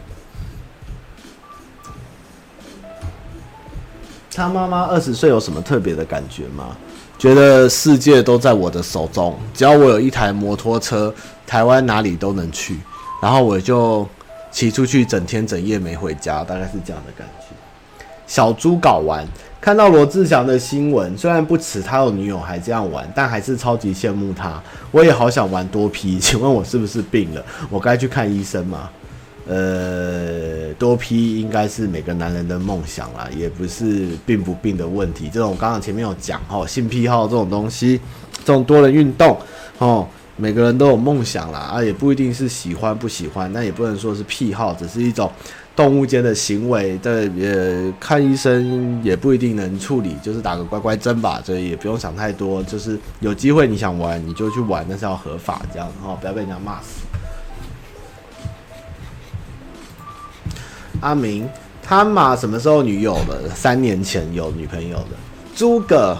他妈妈二十岁有什么特别的感觉吗？觉得世界都在我的手中，只要我有一台摩托车，台湾哪里都能去。然后我就骑出去，整天整夜没回家，大概是这样的感觉。小猪搞完，看到罗志祥的新闻，虽然不耻他有女友还这样玩，但还是超级羡慕他。我也好想玩多批，请问我是不是病了？我该去看医生吗？呃，多 P 应该是每个男人的梦想啦，也不是病不病的问题。这种刚刚前面有讲哦，性癖好这种东西，这种多人运动哦，每个人都有梦想啦，啊，也不一定是喜欢不喜欢，那也不能说是癖好，只是一种动物间的行为。这也看医生也不一定能处理，就是打个乖乖针吧，所以也不用想太多。就是有机会你想玩你就去玩，但是要合法这样哦，不要被人家骂死。阿明，他妈什么时候女友了？三年前有女朋友的。诸葛，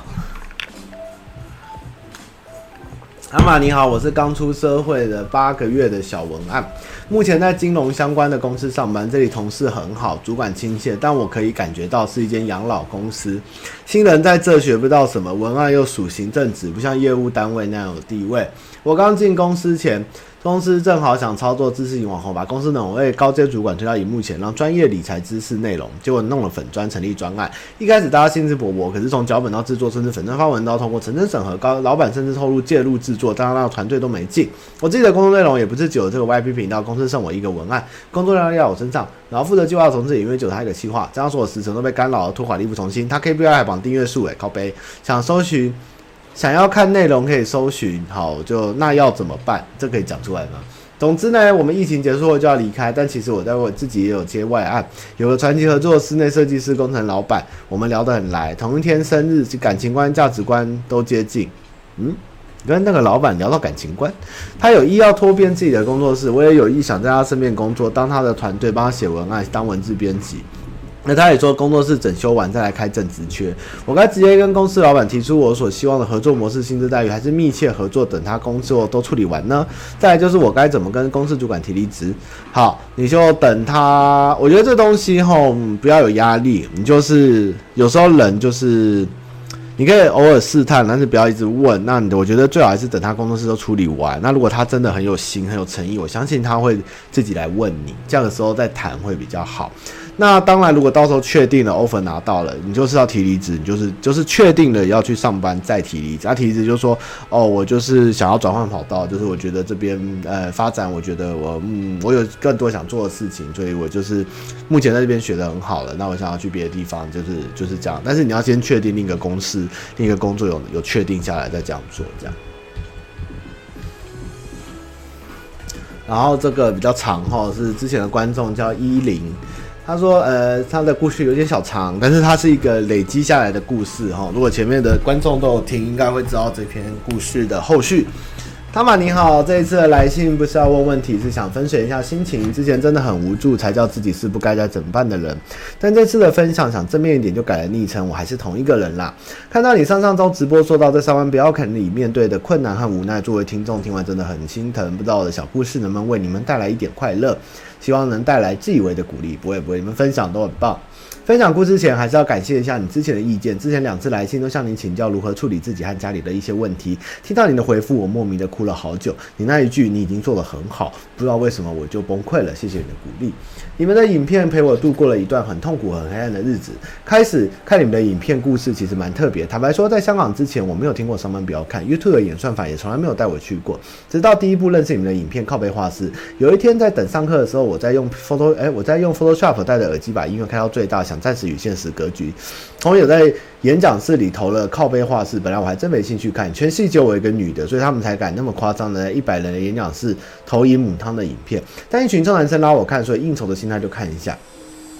阿妈你好，我是刚出社会的八个月的小文案，目前在金融相关的公司上班，这里同事很好，主管亲切，但我可以感觉到是一间养老公司。新人在这学不到什么，文案又属行政职，不像业务单位那样有地位。我刚进公司前。公司正好想操作知识型网红，把公司呢为高阶主管推到荧幕前，让专业理财知识内容。结果弄了粉专，成立专案。一开始大家兴致勃勃，可是从脚本到制作，甚至粉专发文到通过层层审核，高老板甚至透露介入制作，当然让团队都没劲。我自己的工作内容也不是只有这个 YP 频道，公司剩我一个文案，工作量要我身上，然后负责计划的同时，也因为只有他一个企划，这样所有时程都被干扰而，拖垮力不从心。他 KPI 还绑订阅数，诶，靠北，想搜寻。想要看内容可以搜寻，好，就那要怎么办？这可以讲出来吗？总之呢，我们疫情结束后就要离开，但其实我在我自己也有接外案，有个传奇合作室内设计师工程老板，我们聊得很来，同一天生日，感情观、价值观都接近。嗯，跟那个老板聊到感情观，他有意要脱编自己的工作室，我也有意想在他身边工作，当他的团队帮他写文案，当文字编辑。那他也说，工作室整修完再来开正职缺。我该直接跟公司老板提出我所希望的合作模式、薪资待遇，还是密切合作，等他工作都处理完呢？再来就是我该怎么跟公司主管提离职？好，你就等他。我觉得这东西吼，不要有压力。你就是有时候人就是，你可以偶尔试探，但是不要一直问。那我觉得最好还是等他工作室都处理完。那如果他真的很有心、很有诚意，我相信他会自己来问你。这样的时候再谈会比较好。那当然，如果到时候确定了 offer 拿到了，你就是要提离职，你就是就是确定了要去上班再提离职。啊，提离职就是说，哦，我就是想要转换跑道，就是我觉得这边呃发展，我觉得我嗯我有更多想做的事情，所以我就是目前在这边学得很好了，那我想要去别的地方，就是就是这样。但是你要先确定另一个公司、另一个工作有有确定下来再这样做，这样。然后这个比较长哈，是之前的观众叫一零。他说：“呃，他的故事有点小长，但是他是一个累积下来的故事哈。如果前面的观众都有听，应该会知道这篇故事的后续。”汤马你好，这一次的来信不是要问问题，是想分享一下心情。之前真的很无助，才叫自己是不该该怎么办的人。但这次的分享想正面一点，就改了昵称，我还是同一个人啦。看到你上上周直播说到这上班不要肯里面对的困难和无奈，作为听众听完真的很心疼。不知道我的小故事能不能为你们带来一点快乐，希望能带来自以为的鼓励。不会不会，你们分享都很棒。分享故事前，还是要感谢一下你之前的意见。之前两次来信都向您请教如何处理自己和家里的一些问题。听到你的回复，我莫名的哭了好久。你那一句“你已经做得很好”，不知道为什么我就崩溃了。谢谢你的鼓励。你们的影片陪我度过了一段很痛苦、很黑暗的日子。开始看你们的影片，故事其实蛮特别。坦白说，在香港之前，我没有听过上班不要看 YouTube 的演算法，也从来没有带我去过。直到第一部认识你们的影片《靠背画室》。有一天在等上课的时候，我在用 Photo，哎，我在用 Photoshop 戴着耳机把音乐开到最大。想暂时与现实隔绝，同有在演讲室里投了靠背画室，本来我还真没兴趣看，全系就我一个女的，所以他们才敢那么夸张的在一百人的演讲室投影母汤的影片，但一群臭男生拉我看，所以应酬的心态就看一下。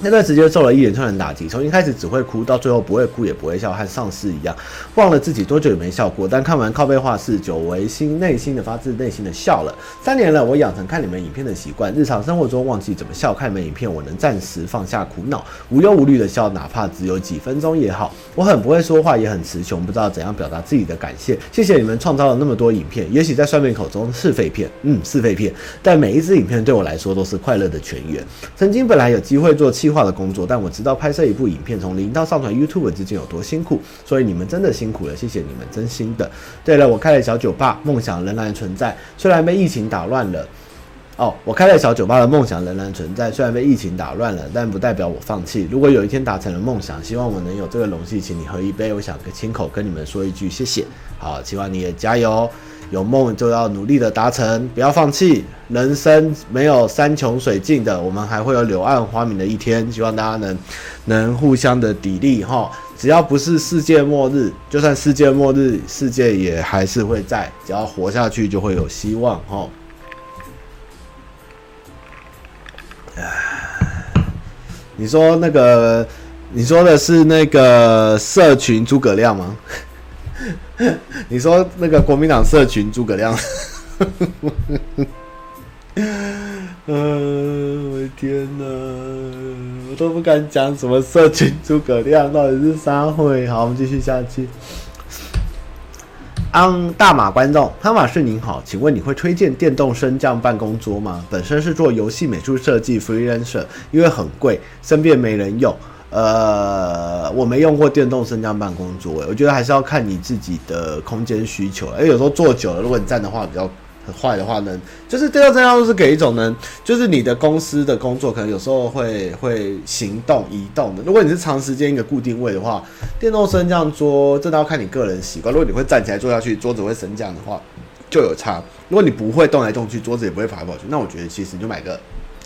那段时间受了一连串的打击，从一开始只会哭，到最后不会哭也不会笑，和丧尸一样，忘了自己多久也没笑过。但看完靠背画室，久违心内心的发自内心的笑了。三年了，我养成看你们影片的习惯，日常生活中忘记怎么笑，看你们影片，我能暂时放下苦恼，无忧无虑的笑，哪怕只有几分钟也好。我很不会说话，也很词穷，不知道怎样表达自己的感谢。谢谢你们创造了那么多影片，也许在酸民口中是废片，嗯，是废片，但每一支影片对我来说都是快乐的泉源。曾经本来有机会做企划的工作，但我知道拍摄一部影片从零到上传 YouTube 之间有多辛苦，所以你们真的辛苦了，谢谢你们，真心的。对了，我开了小酒吧，梦想仍然存在，虽然被疫情打乱了。哦，我开了小酒吧的梦想仍然存在，虽然被疫情打乱了，但不代表我放弃。如果有一天达成了梦想，希望我能有这个荣幸，请你喝一杯。我想亲口跟你们说一句谢谢。好，希望你也加油，有梦就要努力的达成，不要放弃。人生没有山穷水尽的，我们还会有柳暗花明的一天。希望大家能能互相的砥砺哈，只要不是世界末日，就算世界末日，世界也还是会在，只要活下去就会有希望哈。你说那个，你说的是那个社群诸葛亮吗？你说那个国民党社群诸葛亮？嗯、呃，我的天哪，我都不敢讲什么社群诸葛亮到底是啥会？好，我们继续下去。安大马观众，汤马士您好，请问你会推荐电动升降办公桌吗？本身是做游戏美术设计 freelancer，因为很贵，身边没人用。呃，我没用过电动升降办公桌，我觉得还是要看你自己的空间需求。因为有时候坐久了，如果你站的话比较。很坏的话呢，就是电动升降桌是给一种呢，就是你的公司的工作可能有时候会会行动移动的。如果你是长时间一个固定位的话，电动升降桌这要看你个人习惯。如果你会站起来坐下去，桌子会升降的话，就有差。如果你不会动来动去，桌子也不会跑来跑去，那我觉得其实你就买个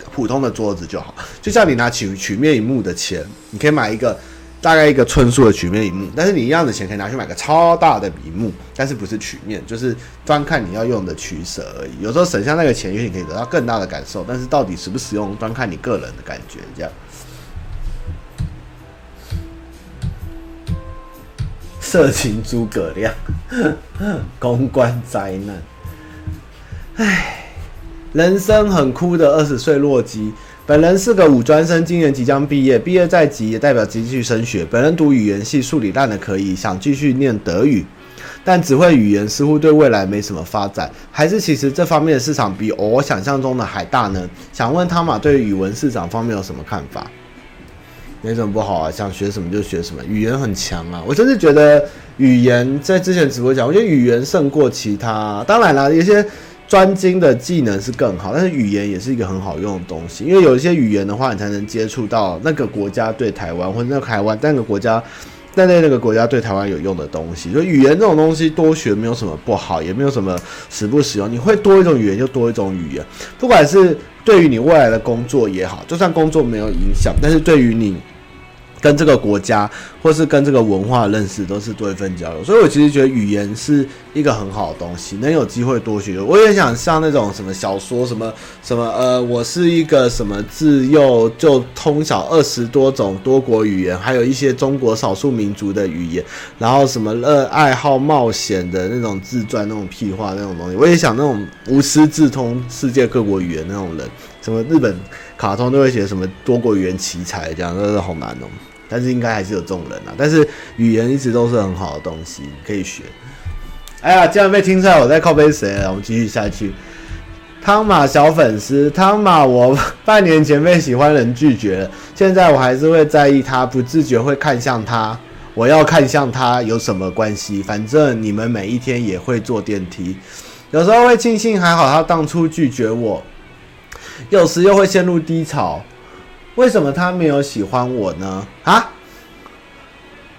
普通的桌子就好。就像你拿起曲面萤幕的钱，你可以买一个。大概一个寸数的曲面萤幕，但是你一样的钱可以拿去买个超大的萤幕，但是不是曲面，就是端看你要用的取舍而已。有时候省下那个钱，也许可以得到更大的感受，但是到底实不实用，端看你个人的感觉。这样，色情诸葛亮，公关灾难，唉，人生很酷的二十岁洛基。本人是个五专生，今年即将毕业，毕业在即也代表继续升学。本人读语言系，数理烂的可以，想继续念德语，但只会语言似乎对未来没什么发展，还是其实这方面的市场比我想象中的还大呢？想问汤玛对语文市场方面有什么看法？没什么不好啊，想学什么就学什么，语言很强啊。我真是觉得语言在之前直播讲，我觉得语言胜过其他。当然了，有些。专精的技能是更好，但是语言也是一个很好用的东西，因为有一些语言的话，你才能接触到那个国家对台湾，或者那个台湾那个国家，在那个国家对台湾有用的东西。所以语言这种东西多学没有什么不好，也没有什么实不实用。你会多一种语言就多一种语言，不管是对于你未来的工作也好，就算工作没有影响，但是对于你。跟这个国家，或是跟这个文化认识，都是多一份交流。所以我其实觉得语言是一个很好的东西，能有机会多学。我也想像那种什么小说，什么什么呃，我是一个什么自幼就通晓二十多种多国语言，还有一些中国少数民族的语言，然后什么热爱好冒险的那种自传，那种屁话那种东西。我也想那种无师自通世界各国语言那种人，什么日本卡通都会写什么多国语言奇才，这样真的好难哦。但是应该还是有这种人啊，但是语言一直都是很好的东西，可以学。哎呀，竟然被听出来我在靠背谁？我们继续下去。汤马小粉丝，汤马，我半年前被喜欢人拒绝了，现在我还是会在意他，不自觉会看向他。我要看向他有什么关系？反正你们每一天也会坐电梯，有时候会庆幸还好他当初拒绝我，有时又会陷入低潮。为什么他没有喜欢我呢？啊？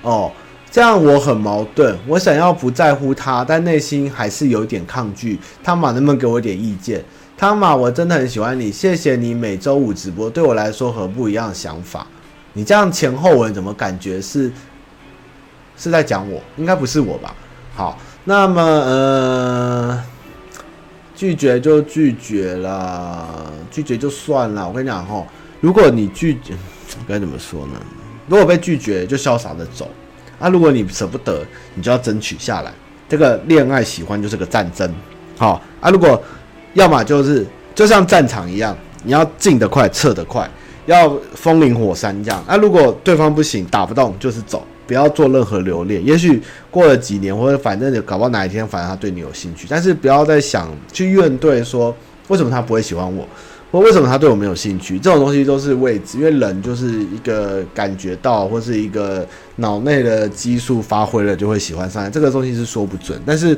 哦，这样我很矛盾。我想要不在乎他，但内心还是有点抗拒。汤玛能不能给我点意见？汤玛，我真的很喜欢你，谢谢你每周五直播，对我来说很不一样的想法。你这样前后文怎么感觉是是在讲我？应该不是我吧？好，那么呃，拒绝就拒绝了，拒绝就算了。我跟你讲吼。如果你拒绝，该怎么说呢？如果被拒绝，就潇洒的走。啊，如果你舍不得，你就要争取下来。这个恋爱喜欢就是个战争，好啊。如果要么就是就像战场一样，你要进得快，撤得快，要风林火山这样。啊，如果对方不行，打不动，就是走，不要做任何留恋。也许过了几年，或者反正你搞不好哪一天，反正他对你有兴趣，但是不要再想去怨怼说为什么他不会喜欢我。或为什么他对我没有兴趣？这种东西都是未知，因为人就是一个感觉到，或是一个脑内的激素发挥了就会喜欢上。这个东西是说不准，但是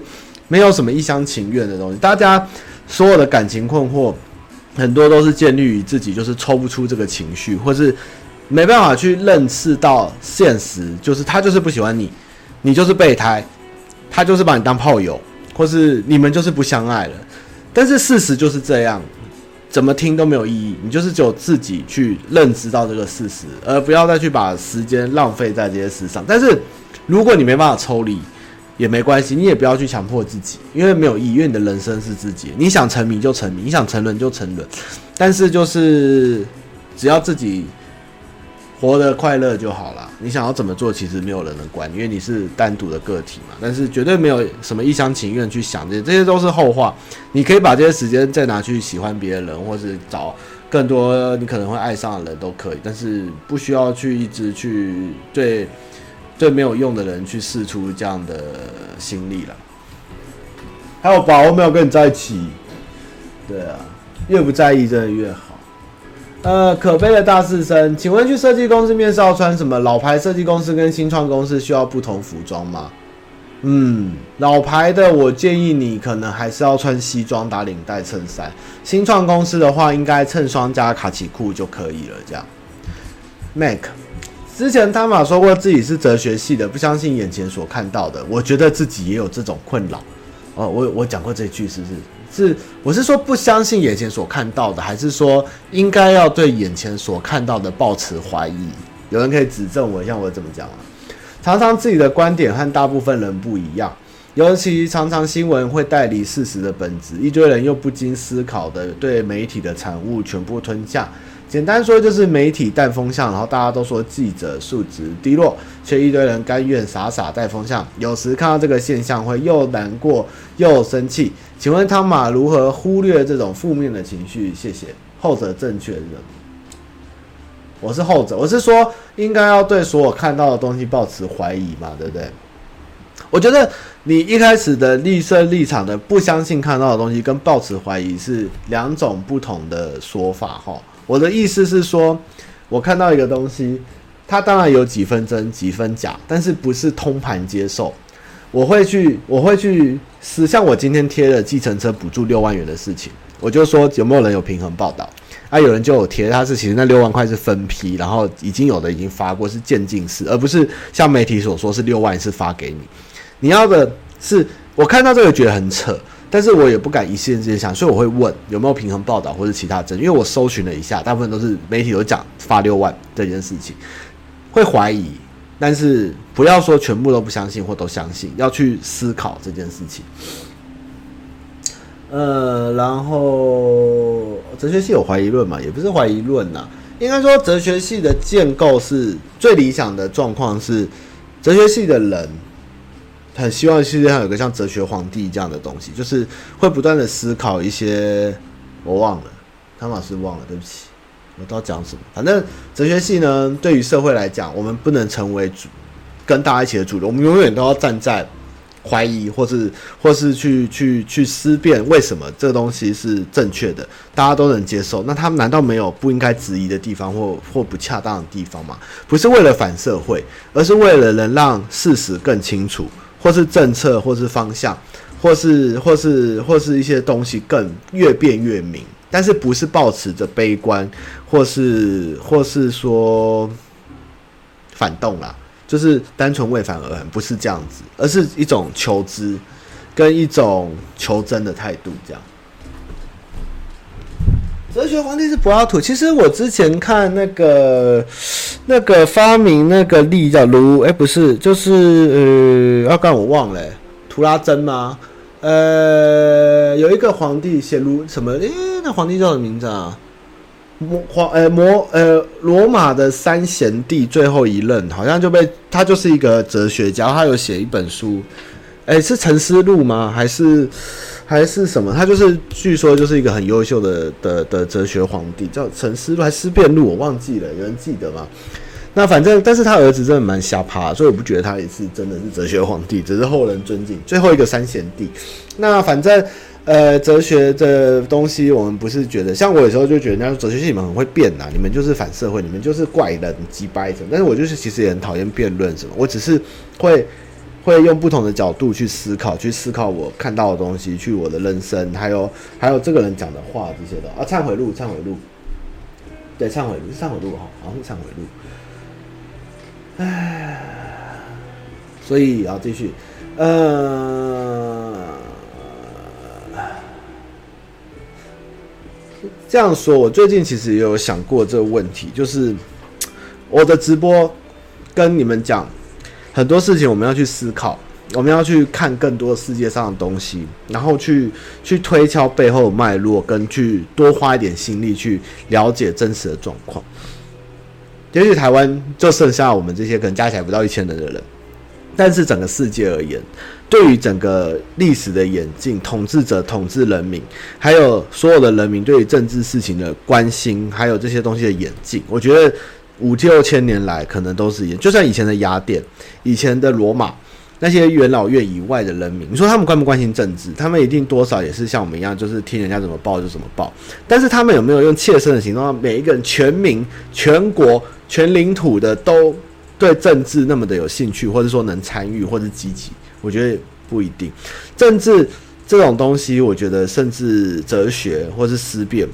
没有什么一厢情愿的东西。大家所有的感情困惑，很多都是建立于自己就是抽不出这个情绪，或是没办法去认识到现实，就是他就是不喜欢你，你就是备胎，他就是把你当炮友，或是你们就是不相爱了。但是事实就是这样，怎么听都没有意义。你就是只有自己去认知到这个事实，而不要再去把时间浪费在这些事上。但是如果你没办法抽离，也没关系，你也不要去强迫自己，因为没有意义。因为你的人生是自己，你想沉迷就沉迷，你想沉沦就沉沦。但是就是只要自己活得快乐就好了。你想要怎么做，其实没有人能管，因为你是单独的个体嘛。但是绝对没有什么一厢情愿去想这些，这些都是后话。你可以把这些时间再拿去喜欢别人，或是找更多你可能会爱上的人都可以。但是不需要去一直去对。对没有用的人去试出这样的心力了，还有把握没有跟你在一起，对啊，越不在意真的越好。呃，可悲的大四生，请问去设计公司面试要穿什么？老牌设计公司跟新创公司需要不同服装吗？嗯，老牌的我建议你可能还是要穿西装打领带衬衫，新创公司的话应该衬衫加卡其裤就可以了。这样，Mac。之前汤马说过自己是哲学系的，不相信眼前所看到的。我觉得自己也有这种困扰。哦，我我讲过这句是不是？是我是说不相信眼前所看到的，还是说应该要对眼前所看到的抱持怀疑？有人可以指正我一下，我怎么讲啊？常常自己的观点和大部分人不一样，尤其常常新闻会带离事实的本质，一堆人又不经思考的对媒体的产物全部吞下。简单说就是媒体带风向，然后大家都说记者素质低落，却一堆人甘愿傻傻带风向。有时看到这个现象会又难过又生气。请问汤马如何忽略这种负面的情绪？谢谢。后者正确的，我是后者。我是说应该要对所有看到的东西抱持怀疑嘛，对不对？我觉得你一开始的立设立场的不相信看到的东西，跟抱持怀疑是两种不同的说法，哈。我的意思是说，我看到一个东西，它当然有几分真几分假，但是不是通盘接受。我会去，我会去，是像我今天贴了计程车补助六万元的事情，我就说有没有人有平衡报道啊？有人就有贴，他是其实那六万块是分批，然后已经有的已经发过，是渐进式，而不是像媒体所说是六万是发给你。你要的是，我看到这个觉得很扯。但是我也不敢一线之间想，所以我会问有没有平衡报道或者其他证，因为我搜寻了一下，大部分都是媒体有讲发六万这件事情，会怀疑，但是不要说全部都不相信或都相信，要去思考这件事情。呃，然后哲学系有怀疑论嘛？也不是怀疑论呐，应该说哲学系的建构是最理想的状况是哲学系的人。很希望世界上有个像哲学皇帝这样的东西，就是会不断的思考一些，我忘了，汤马斯忘了，对不起，我都要讲什么？反正哲学系呢，对于社会来讲，我们不能成为主，跟大家一起的主流，我们永远都要站在怀疑，或是 或是去去去思辨为什么这个东西是正确的，大家都能接受，那他们难道没有不应该质疑的地方或或不恰当的地方吗？不是为了反社会，而是为了能让事实更清楚。或是政策，或是方向，或是或是或是一些东西更越变越明，但是不是抱持着悲观，或是或是说反动啦，就是单纯为反而，不是这样子，而是一种求知跟一种求真的态度，这样。哲学皇帝是柏拉图。其实我之前看那个那个发明那个力叫卢，哎、不是，就是呃，要干我忘了、欸，图拉真吗？呃，有一个皇帝写卢什么？诶、那皇帝叫什么名字啊？摩皇呃摩呃罗马的三贤帝最后一任，好像就被他就是一个哲学家，他有写一本书，诶、是沉思录吗？还是？还是什么？他就是据说就是一个很优秀的的的哲学皇帝，叫陈思路还思辨路？我忘记了，有人记得吗？那反正，但是他儿子真的蛮瞎趴，所以我不觉得他也是真的是哲学皇帝，只是后人尊敬。最后一个三贤帝。那反正呃，哲学的东西，我们不是觉得，像我有时候就觉得，人家哲学系你们很会辩呐，你们就是反社会，你们就是怪人、鸡掰子。但是我就是其实也很讨厌辩论什么，我只是会。会用不同的角度去思考，去思考我看到的东西，去我的人生，还有还有这个人讲的话这些的啊。忏悔录，忏悔录，对，忏悔录忏悔录哈，好像是忏悔录。唉，所以要继续，呃，这样说，我最近其实也有想过这个问题，就是我的直播跟你们讲。很多事情我们要去思考，我们要去看更多世界上的东西，然后去去推敲背后的脉络，跟去多花一点心力去了解真实的状况。也许台湾就剩下我们这些可能加起来不到一千人的人，但是整个世界而言，对于整个历史的演进、统治者统治人民，还有所有的人民对于政治事情的关心，还有这些东西的演进，我觉得。五六千年来，可能都是一样。就像以前的雅典、以前的罗马那些元老院以外的人民，你说他们关不关心政治？他们一定多少也是像我们一样，就是听人家怎么报就怎么报。但是他们有没有用切身的行动，每一个人、全民、全国、全领土的都对政治那么的有兴趣，或者说能参与或者积极？我觉得不一定。政治这种东西，我觉得甚至哲学或是思辨。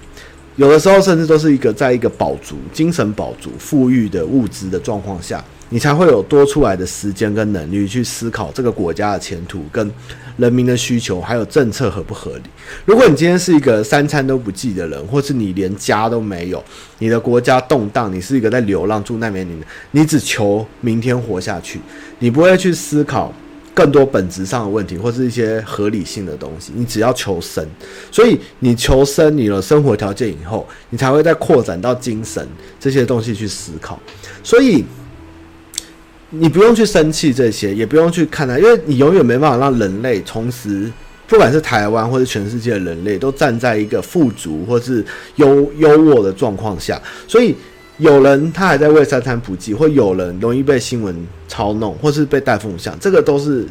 有的时候，甚至都是一个在一个饱足、精神饱足、富裕的物质的状况下，你才会有多出来的时间跟能力去思考这个国家的前途、跟人民的需求，还有政策合不合理。如果你今天是一个三餐都不继的人，或是你连家都没有，你的国家动荡，你是一个在流浪住难民营，你只求明天活下去，你不会去思考。更多本质上的问题，或是一些合理性的东西，你只要求生，所以你求生，你的生活条件以后，你才会再扩展到精神这些东西去思考。所以你不用去生气这些，也不用去看它，因为你永远没办法让人类同时，不管是台湾或是全世界的人类，都站在一个富足或是优优渥的状况下，所以。有人他还在为三餐不继，或有人容易被新闻操弄，或是被带风向，这个都是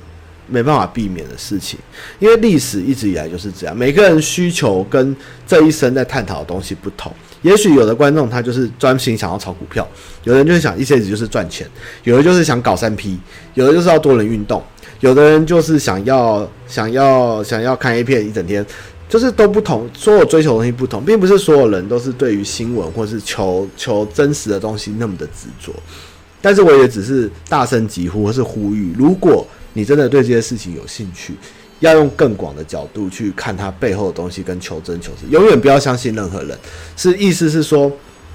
没办法避免的事情。因为历史一直以来就是这样，每个人需求跟这一生在探讨的东西不同。也许有的观众他就是专心想要炒股票，有人就是想一辈子就是赚钱，有的就是想搞三 P，有的就是要多人运动，有的人就是想要想要想要看 A 片一整天。就是都不同，所有追求的东西不同，并不是所有人都是对于新闻或是求求真实的东西那么的执着。但是我也只是大声疾呼或是呼吁，如果你真的对这些事情有兴趣，要用更广的角度去看它背后的东西，跟求真求实，永远不要相信任何人。是意思是说，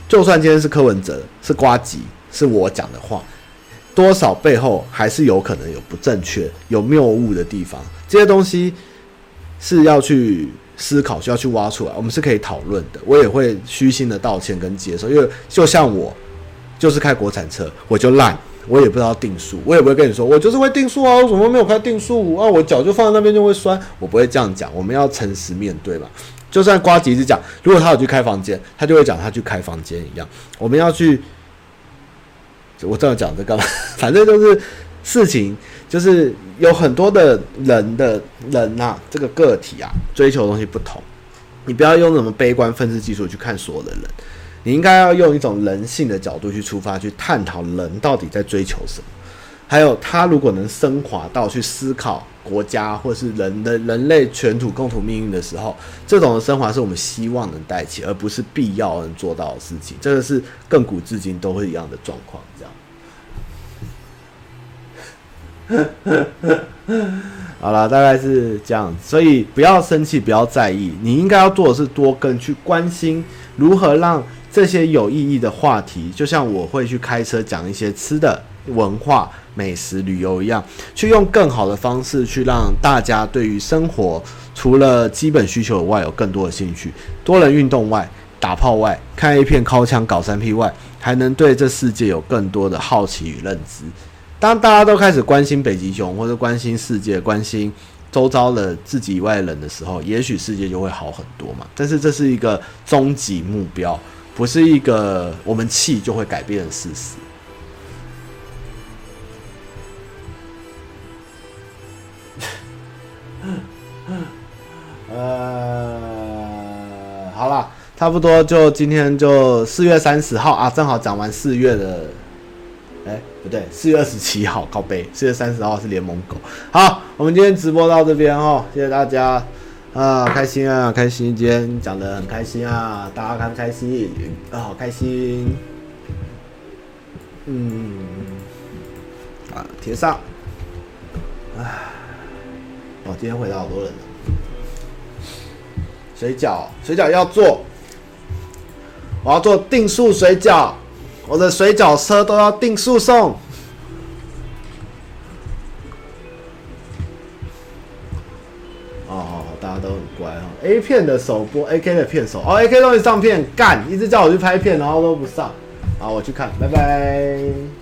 就算今天是柯文哲，是瓜吉，是我讲的话，多少背后还是有可能有不正确、有谬误的地方。这些东西是要去。思考需要去挖出来，我们是可以讨论的。我也会虚心的道歉跟接受，因为就像我，就是开国产车，我就烂，我也不知道定速，我也不会跟你说，我就是会定速啊，我怎么没有开定速啊？我脚就放在那边就会酸，我不会这样讲。我们要诚实面对嘛。就算呱吉是讲，如果他有去开房间，他就会讲他去开房间一样。我们要去，我这样讲这干嘛？反正就是事情。就是有很多的人的人呐、这个个体啊，追求的东西不同。你不要用什么悲观分析技术去看所有的人，你应该要用一种人性的角度去出发，去探讨人到底在追求什么。还有，他如果能升华到去思考国家或是人的人类全土共同命运的时候，这种的升华是我们希望能带起，而不是必要能做到的事情。这个是亘古至今都会一样的状况，这样。好了，大概是这样，所以不要生气，不要在意。你应该要做的是多跟去关心，如何让这些有意义的话题，就像我会去开车讲一些吃的、文化、美食、旅游一样，去用更好的方式去让大家对于生活除了基本需求以外有更多的兴趣。多人运动外，打炮外，看 A 片、尻枪、搞三 P 外，还能对这世界有更多的好奇与认知。当大家都开始关心北极熊，或者关心世界、关心周遭的自己以外的人的时候，也许世界就会好很多嘛。但是这是一个终极目标，不是一个我们气就会改变的事实。呃，好了，差不多就今天就四月三十号啊，正好讲完四月的，哎。不对，四月二十七号靠北，四月三十号是联盟狗。好，我们今天直播到这边哦，谢谢大家啊，开心啊，开心，今天讲得很开心啊，大家看开心啊，好开心，嗯，啊，贴上，哎，哦，今天回答好多人了，水饺，水饺要做，我要做订书水饺。我的水饺车都要订速送。哦，大家都很乖哦。A 片的首播，AK 的片首哦，AK 终于上片，干，一直叫我去拍片，然后都不上。好，我去看，拜拜。